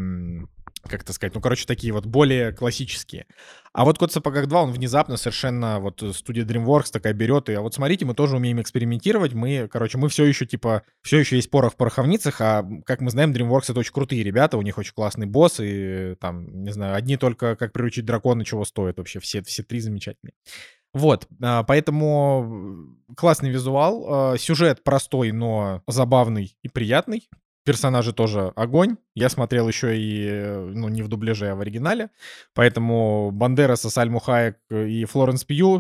как это сказать, ну, короче, такие вот более классические. А вот «Кот в сапогах 2», он внезапно совершенно, вот студия DreamWorks такая берет, и а вот смотрите, мы тоже умеем экспериментировать, мы, короче, мы все еще, типа, все еще есть порох в пороховницах, а, как мы знаем, DreamWorks — это очень крутые ребята, у них очень классный босс, и там, не знаю, одни только «Как приручить дракона» чего стоят вообще, все, все три замечательные. Вот, а, поэтому классный визуал, а, сюжет простой, но забавный и приятный. Персонажи тоже огонь. Я смотрел еще и, ну, не в дубляже, а в оригинале. Поэтому Бандераса, Сальму Хаек и Флоренс Пью,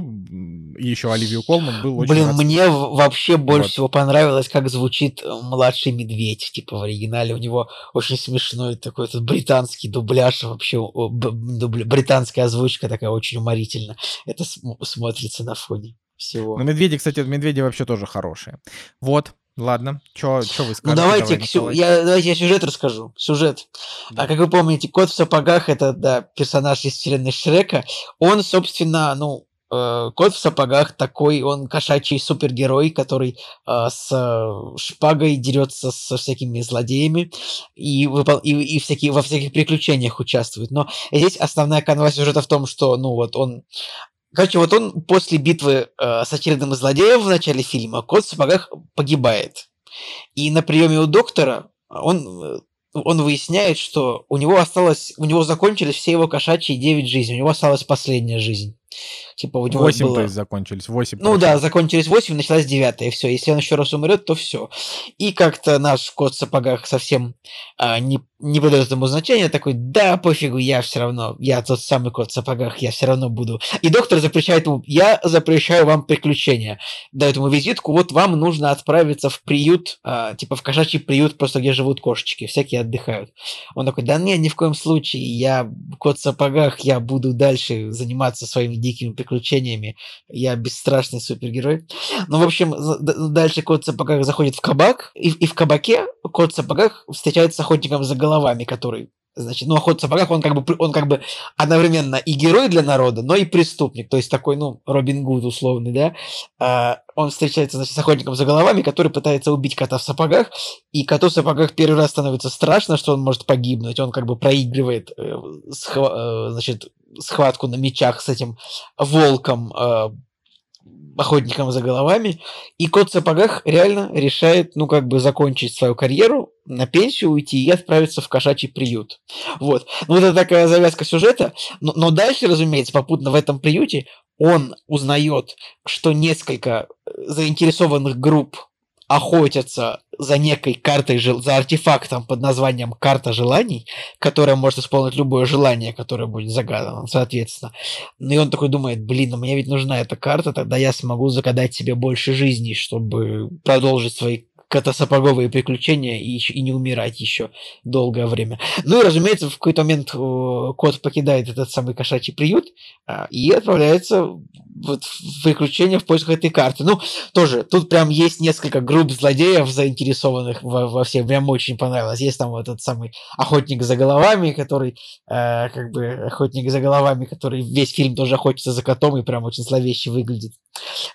и еще Оливию Колман был очень Блин, рад. мне вообще больше вот. всего понравилось, как звучит э, младший медведь, типа в оригинале. У него очень смешной такой этот британский дубляж, вообще дубля, британская озвучка такая очень уморительно. Это смотрится на фоне всего. Ну, медведи, кстати, медведи вообще тоже хорошие. Вот, Ладно, что вы скажете? Ну давайте, давай, сю... я, давайте я сюжет расскажу. Сюжет. Да. А как вы помните, Кот в сапогах это да, персонаж из вселенной Шрека. Он, собственно, ну, э, Кот в сапогах такой, он кошачий супергерой, который э, с э, шпагой дерется со всякими злодеями и, выпол... и, и всякие, во всяких приключениях участвует. Но здесь основная канва сюжета в том, что, ну вот, он Короче, вот он после битвы э, с очередным злодеем в начале фильма, кот в сапогах погибает. И на приеме у доктора он, э, он выясняет, что у него осталось, у него закончились все его кошачьи 9 жизней, у него осталась последняя жизнь. Типа у него 8, было... то есть, закончились. 8. Ну да, закончились 8, началась 9, и все. Если он еще раз умрет, то все. И как-то наш кот в сапогах совсем а, не, не придает этому значения, такой, да, пофигу, я все равно, я тот самый кот в сапогах, я все равно буду. И доктор запрещает ему, я запрещаю вам приключения. Дает ему визитку, вот вам нужно отправиться в приют, а, типа в кошачий приют, просто где живут кошечки, всякие отдыхают. Он такой, да нет, ни в коем случае, я кот в сапогах, я буду дальше заниматься своими дикими приключениями. Я бесстрашный супергерой. Ну, в общем, дальше кот в сапогах заходит в кабак, и, и в кабаке кот в сапогах встречается с охотником за головами, который Значит, ну, охот в сапогах, он как бы, он как бы одновременно и герой для народа, но и преступник. То есть такой, ну, Робин Гуд условный, да. А, он встречается, значит, с охотником за головами, который пытается убить кота в сапогах. И коту в сапогах первый раз становится страшно, что он может погибнуть. Он как бы проигрывает, э, схва- э, значит, схватку на мечах с этим волком, э, охотником за головами, и кот в сапогах реально решает, ну, как бы закончить свою карьеру, на пенсию уйти и отправиться в кошачий приют. Вот. Ну, это такая завязка сюжета, но, но дальше, разумеется, попутно в этом приюте он узнает, что несколько заинтересованных групп охотятся за некой картой, за артефактом под названием «Карта желаний», которая может исполнить любое желание, которое будет загадано, соответственно. Ну и он такой думает, блин, ну мне ведь нужна эта карта, тогда я смогу загадать себе больше жизней, чтобы продолжить свои катасапоговые приключения и, и не умирать еще долгое время. Ну и, разумеется, в какой-то момент кот покидает этот самый кошачий приют а, и отправляется вот в приключения в поисках этой карты. Ну, тоже, тут прям есть несколько групп злодеев, заинтересованных во, во всем. Прям очень понравилось. Есть там вот этот самый охотник за головами, который, э, как бы, охотник за головами, который весь фильм тоже охотится за котом и прям очень зловеще выглядит.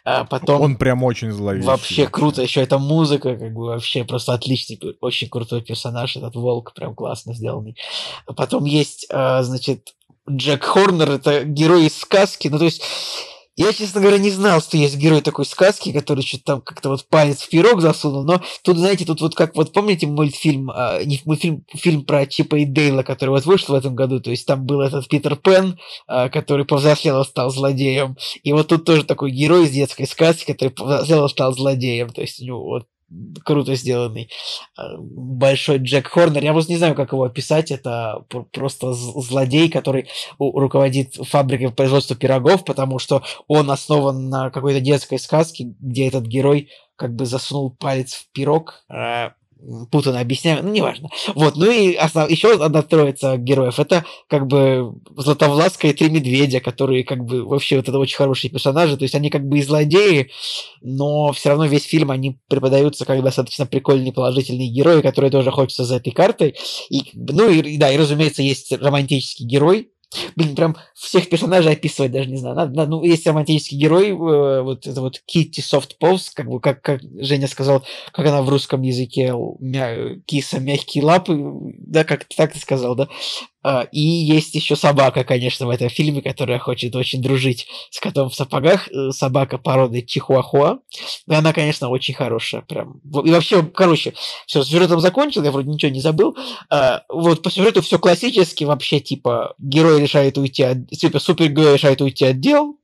А потом... Он прям очень зловещий. Вообще круто. Еще эта музыка, как бы вообще просто отличный, очень крутой персонаж, этот волк прям классно сделанный. Потом есть, э, значит, Джек Хорнер, это герой из сказки. Ну, то есть я, честно говоря, не знал, что есть герой такой сказки, который что-то там как-то вот палец в пирог засунул, но тут, знаете, тут вот как, вот помните мультфильм, а, не мультфильм, фильм про Чипа и Дейла, который вот вышел в этом году, то есть там был этот Питер Пен, а, который повзрослел и стал злодеем, и вот тут тоже такой герой из детской сказки, который повзрослел и стал злодеем, то есть у него вот круто сделанный. А, большой Джек Хорнер. Я просто не знаю, как его описать. Это просто злодей, который руководит фабрикой производства пирогов, потому что он основан на какой-то детской сказке, где этот герой как бы засунул палец в пирог, а, путано объясняю, ну, неважно. Вот, ну и основ... еще одна троица героев, это как бы Златовласка и Три Медведя, которые как бы вообще вот это очень хорошие персонажи, то есть они как бы и злодеи, но все равно весь фильм они преподаются как достаточно прикольные положительные герои, которые тоже хочется за этой картой. И, ну и да, и разумеется, есть романтический герой, Блин, прям всех персонажей описывать даже не знаю. Надо, надо, ну, есть романтический герой, э, вот это вот Китти Софт Полз, как бы, как, как Женя сказал, как она в русском языке, мя, киса, мягкие лапы, да, как так ты сказал, да? А, и есть еще собака, конечно, в этом фильме, которая хочет очень дружить с котом в сапогах. Э, собака породы Чихуахуа. И она, конечно, очень хорошая. Прям. И вообще, короче, все, с сюжетом закончил, я вроде ничего не забыл. А, вот по сюжету все классически, вообще, типа, герой решает уйти от... Типа, супергерой решает уйти от дел,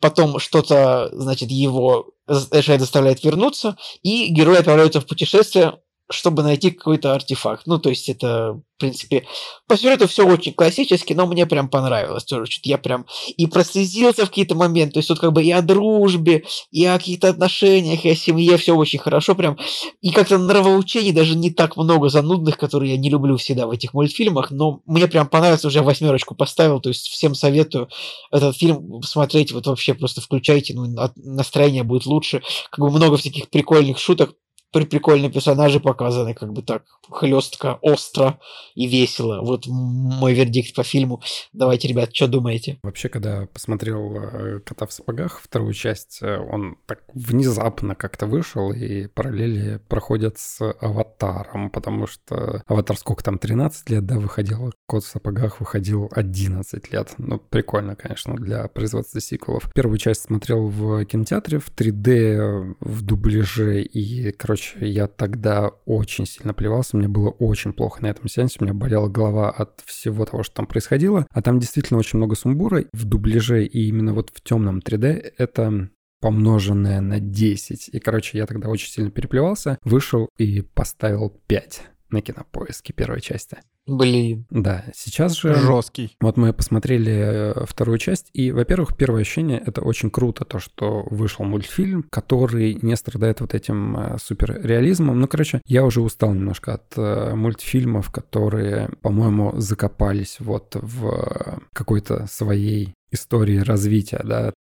потом что-то, значит, его решает заставляет вернуться, и герой отправляется в путешествие чтобы найти какой-то артефакт. Ну, то есть это, в принципе, по сюжету все очень классически, но мне прям понравилось тоже. Что-то я прям и прослезился в какие-то моменты. То есть тут как бы и о дружбе, и о каких-то отношениях, и о семье все очень хорошо прям. И как-то нравоучений даже не так много занудных, которые я не люблю всегда в этих мультфильмах, но мне прям понравилось, уже восьмерочку поставил, то есть всем советую этот фильм смотреть, вот вообще просто включайте, ну, настроение будет лучше. Как бы много всяких прикольных шуток, прикольные персонажи показаны, как бы так, хлестко, остро и весело. Вот мой вердикт по фильму. Давайте, ребят, что думаете? Вообще, когда посмотрел э, «Кота в сапогах», вторую часть, э, он так внезапно как-то вышел, и параллели проходят с «Аватаром», потому что «Аватар» сколько там, 13 лет, да, выходил, «Кот в сапогах» выходил 11 лет. Ну, прикольно, конечно, для производства сиквелов. Первую часть смотрел в кинотеатре в 3D, в дубляже, и, короче, я тогда очень сильно плевался, мне было очень плохо на этом сеансе, у меня болела голова от всего того, что там происходило, а там действительно очень много сумбура в дубляже, и именно вот в темном 3D это помноженное на 10. И, короче, я тогда очень сильно переплевался, вышел и поставил 5 на кинопоиске первой части. Блин. Да, сейчас же... Жесткий. Вот мы посмотрели э, вторую часть, и, во-первых, первое ощущение — это очень круто, то, что вышел мультфильм, который не страдает вот этим э, суперреализмом. Ну, короче, я уже устал немножко от э, мультфильмов, которые, по-моему, закопались вот в какой-то своей истории развития, да,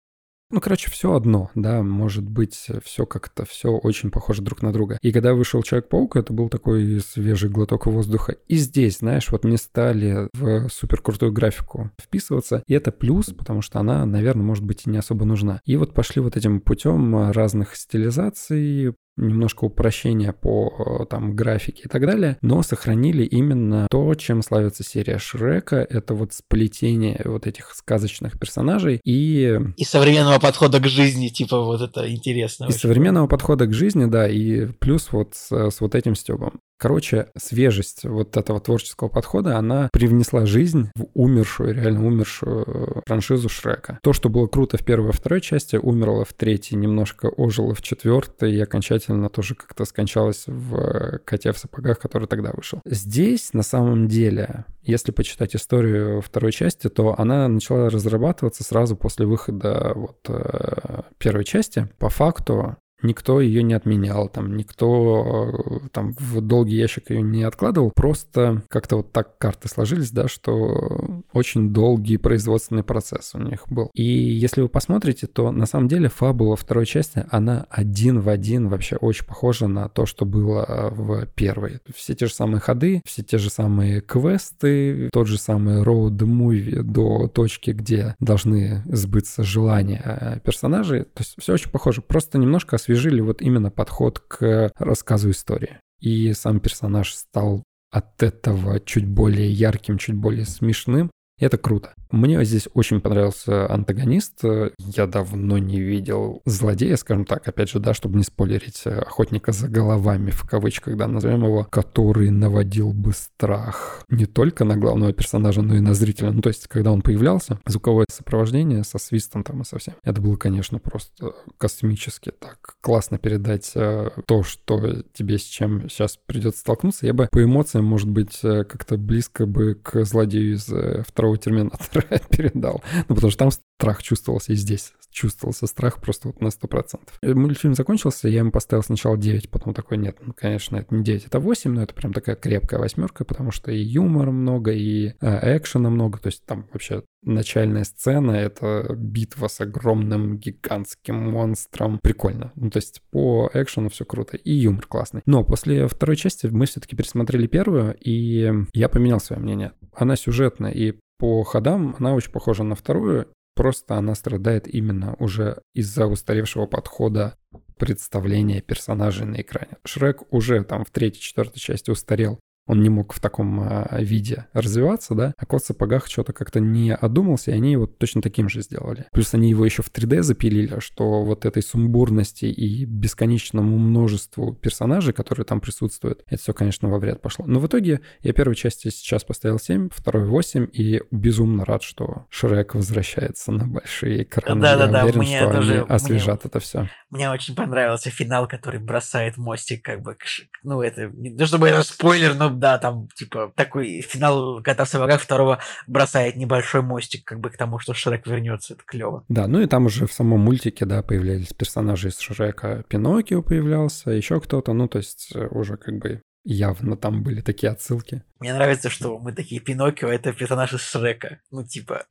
ну, короче, все одно, да, может быть, все как-то, все очень похоже друг на друга. И когда вышел Человек-паук, это был такой свежий глоток воздуха. И здесь, знаешь, вот не стали в суперкрутую графику вписываться, и это плюс, потому что она, наверное, может быть и не особо нужна. И вот пошли вот этим путем разных стилизаций, немножко упрощения по там графике и так далее, но сохранили именно то, чем славится серия Шрека, это вот сплетение вот этих сказочных персонажей и... И современного подхода к жизни, типа, вот это интересно. И очень. современного подхода к жизни, да, и плюс вот с, с вот этим стебом. Короче, свежесть вот этого творческого подхода, она привнесла жизнь в умершую, реально умершую франшизу Шрека. То, что было круто в первой и второй части, умерло в третьей, немножко ожило в четвертой и окончательно тоже как-то скончалось в «Коте в сапогах», который тогда вышел. Здесь, на самом деле, если почитать историю второй части, то она начала разрабатываться сразу после выхода вот э, первой части. По факту Никто ее не отменял, там никто э, там в долгий ящик ее не откладывал, просто как-то вот так карты сложились, да, что очень долгий производственный процесс у них был. И если вы посмотрите, то на самом деле фабула второй части, она один в один вообще очень похожа на то, что было в первой. Все те же самые ходы, все те же самые квесты, тот же самый роуд-муви до точки, где должны сбыться желания персонажей. То есть все очень похоже, просто немножко освежили вот именно подход к рассказу истории. И сам персонаж стал от этого чуть более ярким, чуть более смешным. И это круто. Мне здесь очень понравился антагонист. Я давно не видел злодея, скажем так, опять же, да, чтобы не спойлерить, охотника за головами, в кавычках, да, назовем его, который наводил бы страх не только на главного персонажа, но и на зрителя. Ну, то есть, когда он появлялся, звуковое сопровождение со свистом там и со всем. Это было, конечно, просто космически так классно передать э, то, что тебе с чем сейчас придется столкнуться. Я бы по эмоциям, может быть, э, как-то близко бы к злодею из э, второго Терминатора (laughs) передал. Ну, потому что там страх чувствовался и здесь чувствовался страх просто вот на 100%. Мультфильм закончился, я ему поставил сначала 9, потом такой, нет, ну, конечно, это не 9, это 8, но это прям такая крепкая восьмерка, потому что и юмора много, и э, экшена много, то есть там вообще начальная сцена — это битва с огромным гигантским монстром. Прикольно. Ну, то есть по экшену все круто. И юмор классный. Но после второй части мы все-таки пересмотрели первую, и я поменял свое мнение. Она сюжетная, и по ходам она очень похожа на вторую, просто она страдает именно уже из-за устаревшего подхода представления персонажей на экране. Шрек уже там в третьей, четвертой части устарел он не мог в таком а, виде развиваться, да, а кот в сапогах что-то как-то не одумался, и они его точно таким же сделали. Плюс они его еще в 3D запилили, что вот этой сумбурности и бесконечному множеству персонажей, которые там присутствуют, это все, конечно, во вред пошло. Но в итоге я первой части сейчас поставил 7, второй 8, и безумно рад, что Шрек возвращается на большие экраны. Да-да-да, я уверен, мне что тоже- они мне- освежат это все. Мне очень понравился финал, который бросает мостик, как бы, к ну, это, не то чтобы это спойлер, но да, там, типа, такой финал Кота в второго бросает небольшой мостик, как бы, к тому, что Шрек вернется, это клево. Да, ну и там уже в самом мультике, да, появлялись персонажи из Шрека. Пиноккио появлялся, еще кто-то, ну то есть э, уже как бы явно там были такие отсылки. Мне нравится, что мы такие Пиноккио, это персонаж из Шрека. Ну, типа...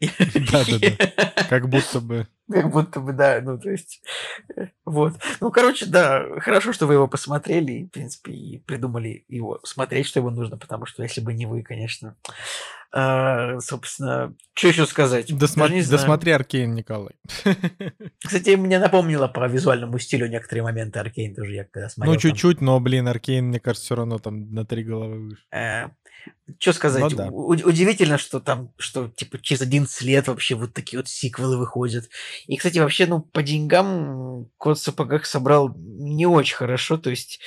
Да-да-да. Как будто бы. (laughs) Как будто бы, да, ну, то есть, э, вот. Ну, короче, да, хорошо, что вы его посмотрели, и, в принципе, и придумали его смотреть, что ему нужно, потому что если бы не вы, конечно, а, собственно, что еще сказать? Знаю. Досмотри Аркейн, Николай. (laughs) Кстати, мне напомнило по визуальному стилю некоторые моменты Аркейн тоже, я когда смотрел. Ну, там. чуть-чуть, но, блин, Аркейн, мне кажется, все равно там на три головы выше. Что сказать? Ну да. У- удивительно, что там, что типа через 11 лет вообще вот такие вот сиквелы выходят. И, кстати, вообще, ну, по деньгам Кот в сапогах собрал не очень хорошо. То есть,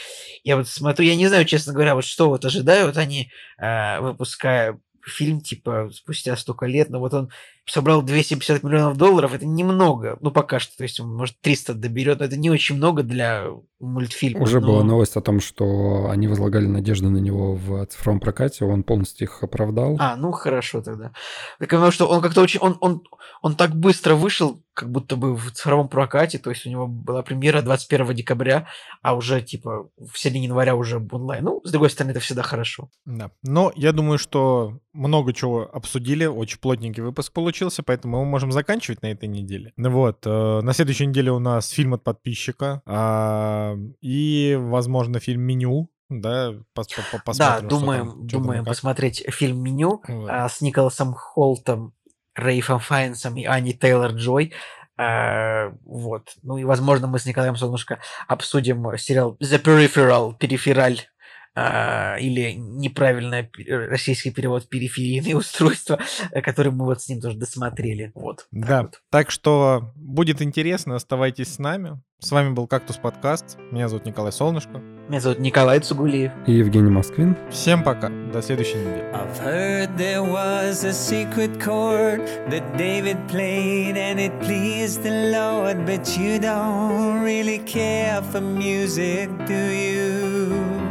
я вот смотрю, я не знаю, честно говоря, вот что вот ожидают они, а, выпуская фильм, типа, спустя столько лет, но вот он собрал 250 миллионов долларов, это немного, ну, пока что, то есть, он, может, 300 доберет, но это не очень много для мультфильма. Уже но- была новость о том, что они возлагали надежды на него в цифровом прокате, он полностью их оправдал. А, ну хорошо тогда. Так, потому что он как-то очень... Он, он, он так быстро вышел, как будто бы в цифровом прокате, то есть у него была премьера 21 декабря, а уже типа в середине января уже онлайн. Ну, с другой стороны, это всегда хорошо. Да. Но я думаю, что много чего обсудили, очень плотненький выпуск получился, поэтому мы можем заканчивать на этой неделе. Ну Вот. э, На следующей неделе у нас фильм от подписчика а, и, возможно, фильм «Меню». Да, пос- по- по- да, посмотрим, что думаем, там, что там думаем как. посмотреть фильм «Меню» Вот. а, с Николасом Холтом, Рейфом Файнсом и Ани Тейлор-Джой. А, вот. Ну и, возможно, мы с Николаем Солнышко обсудим сериал The Peripheral, Перифераль, а, или неправильный пе- российский перевод периферийные устройства, э, который мы вот с ним тоже досмотрели. Вот. так Да, вот. так что будет интересно, оставайтесь с нами. С вами был «Кактус подкаст». Меня зовут Николай Солнышко. Меня зовут Николай Цугулиев. И Евгений Москвин. Всем пока, до следующей недели. I've heard there was a secret chord that David played and it pleased the Lord, but you don't really care for music, do you?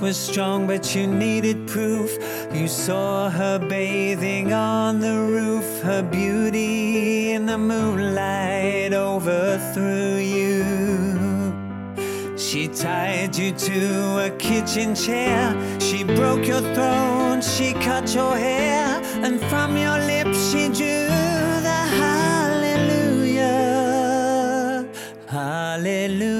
was strong, but you needed proof. You saw her bathing on the roof. Her beauty in the moonlight overthrew you. She tied you to a kitchen chair. She broke your throne. She cut your hair. And from your lips, she drew the hallelujah. Hallelujah.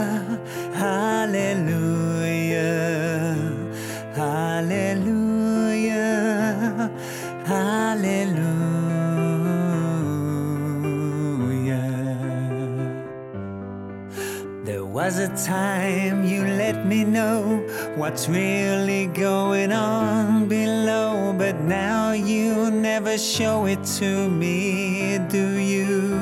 Was a time you let me know what's really going on below, but now you never show it to me, do you?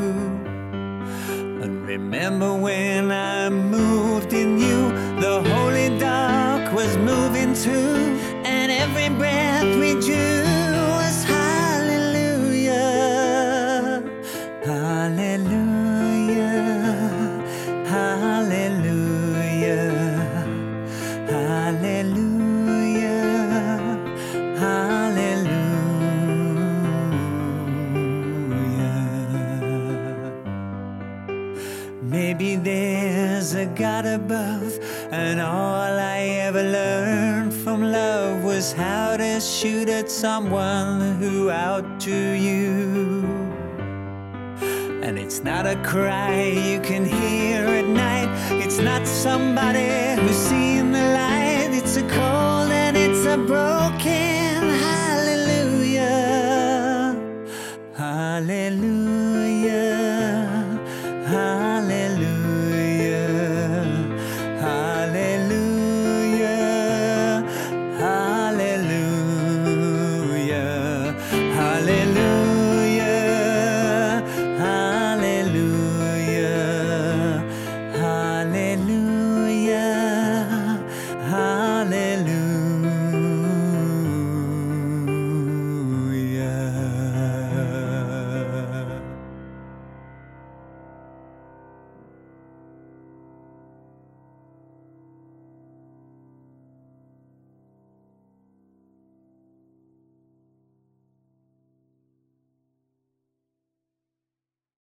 And remember when I moved in you, the holy dark was moving too, and every breath we drew Above, and all I ever learned from love was how to shoot at someone who out to you. And it's not a cry you can hear at night. It's not somebody who's seen the light. It's a cold and it's a broken hallelujah. Hallelujah.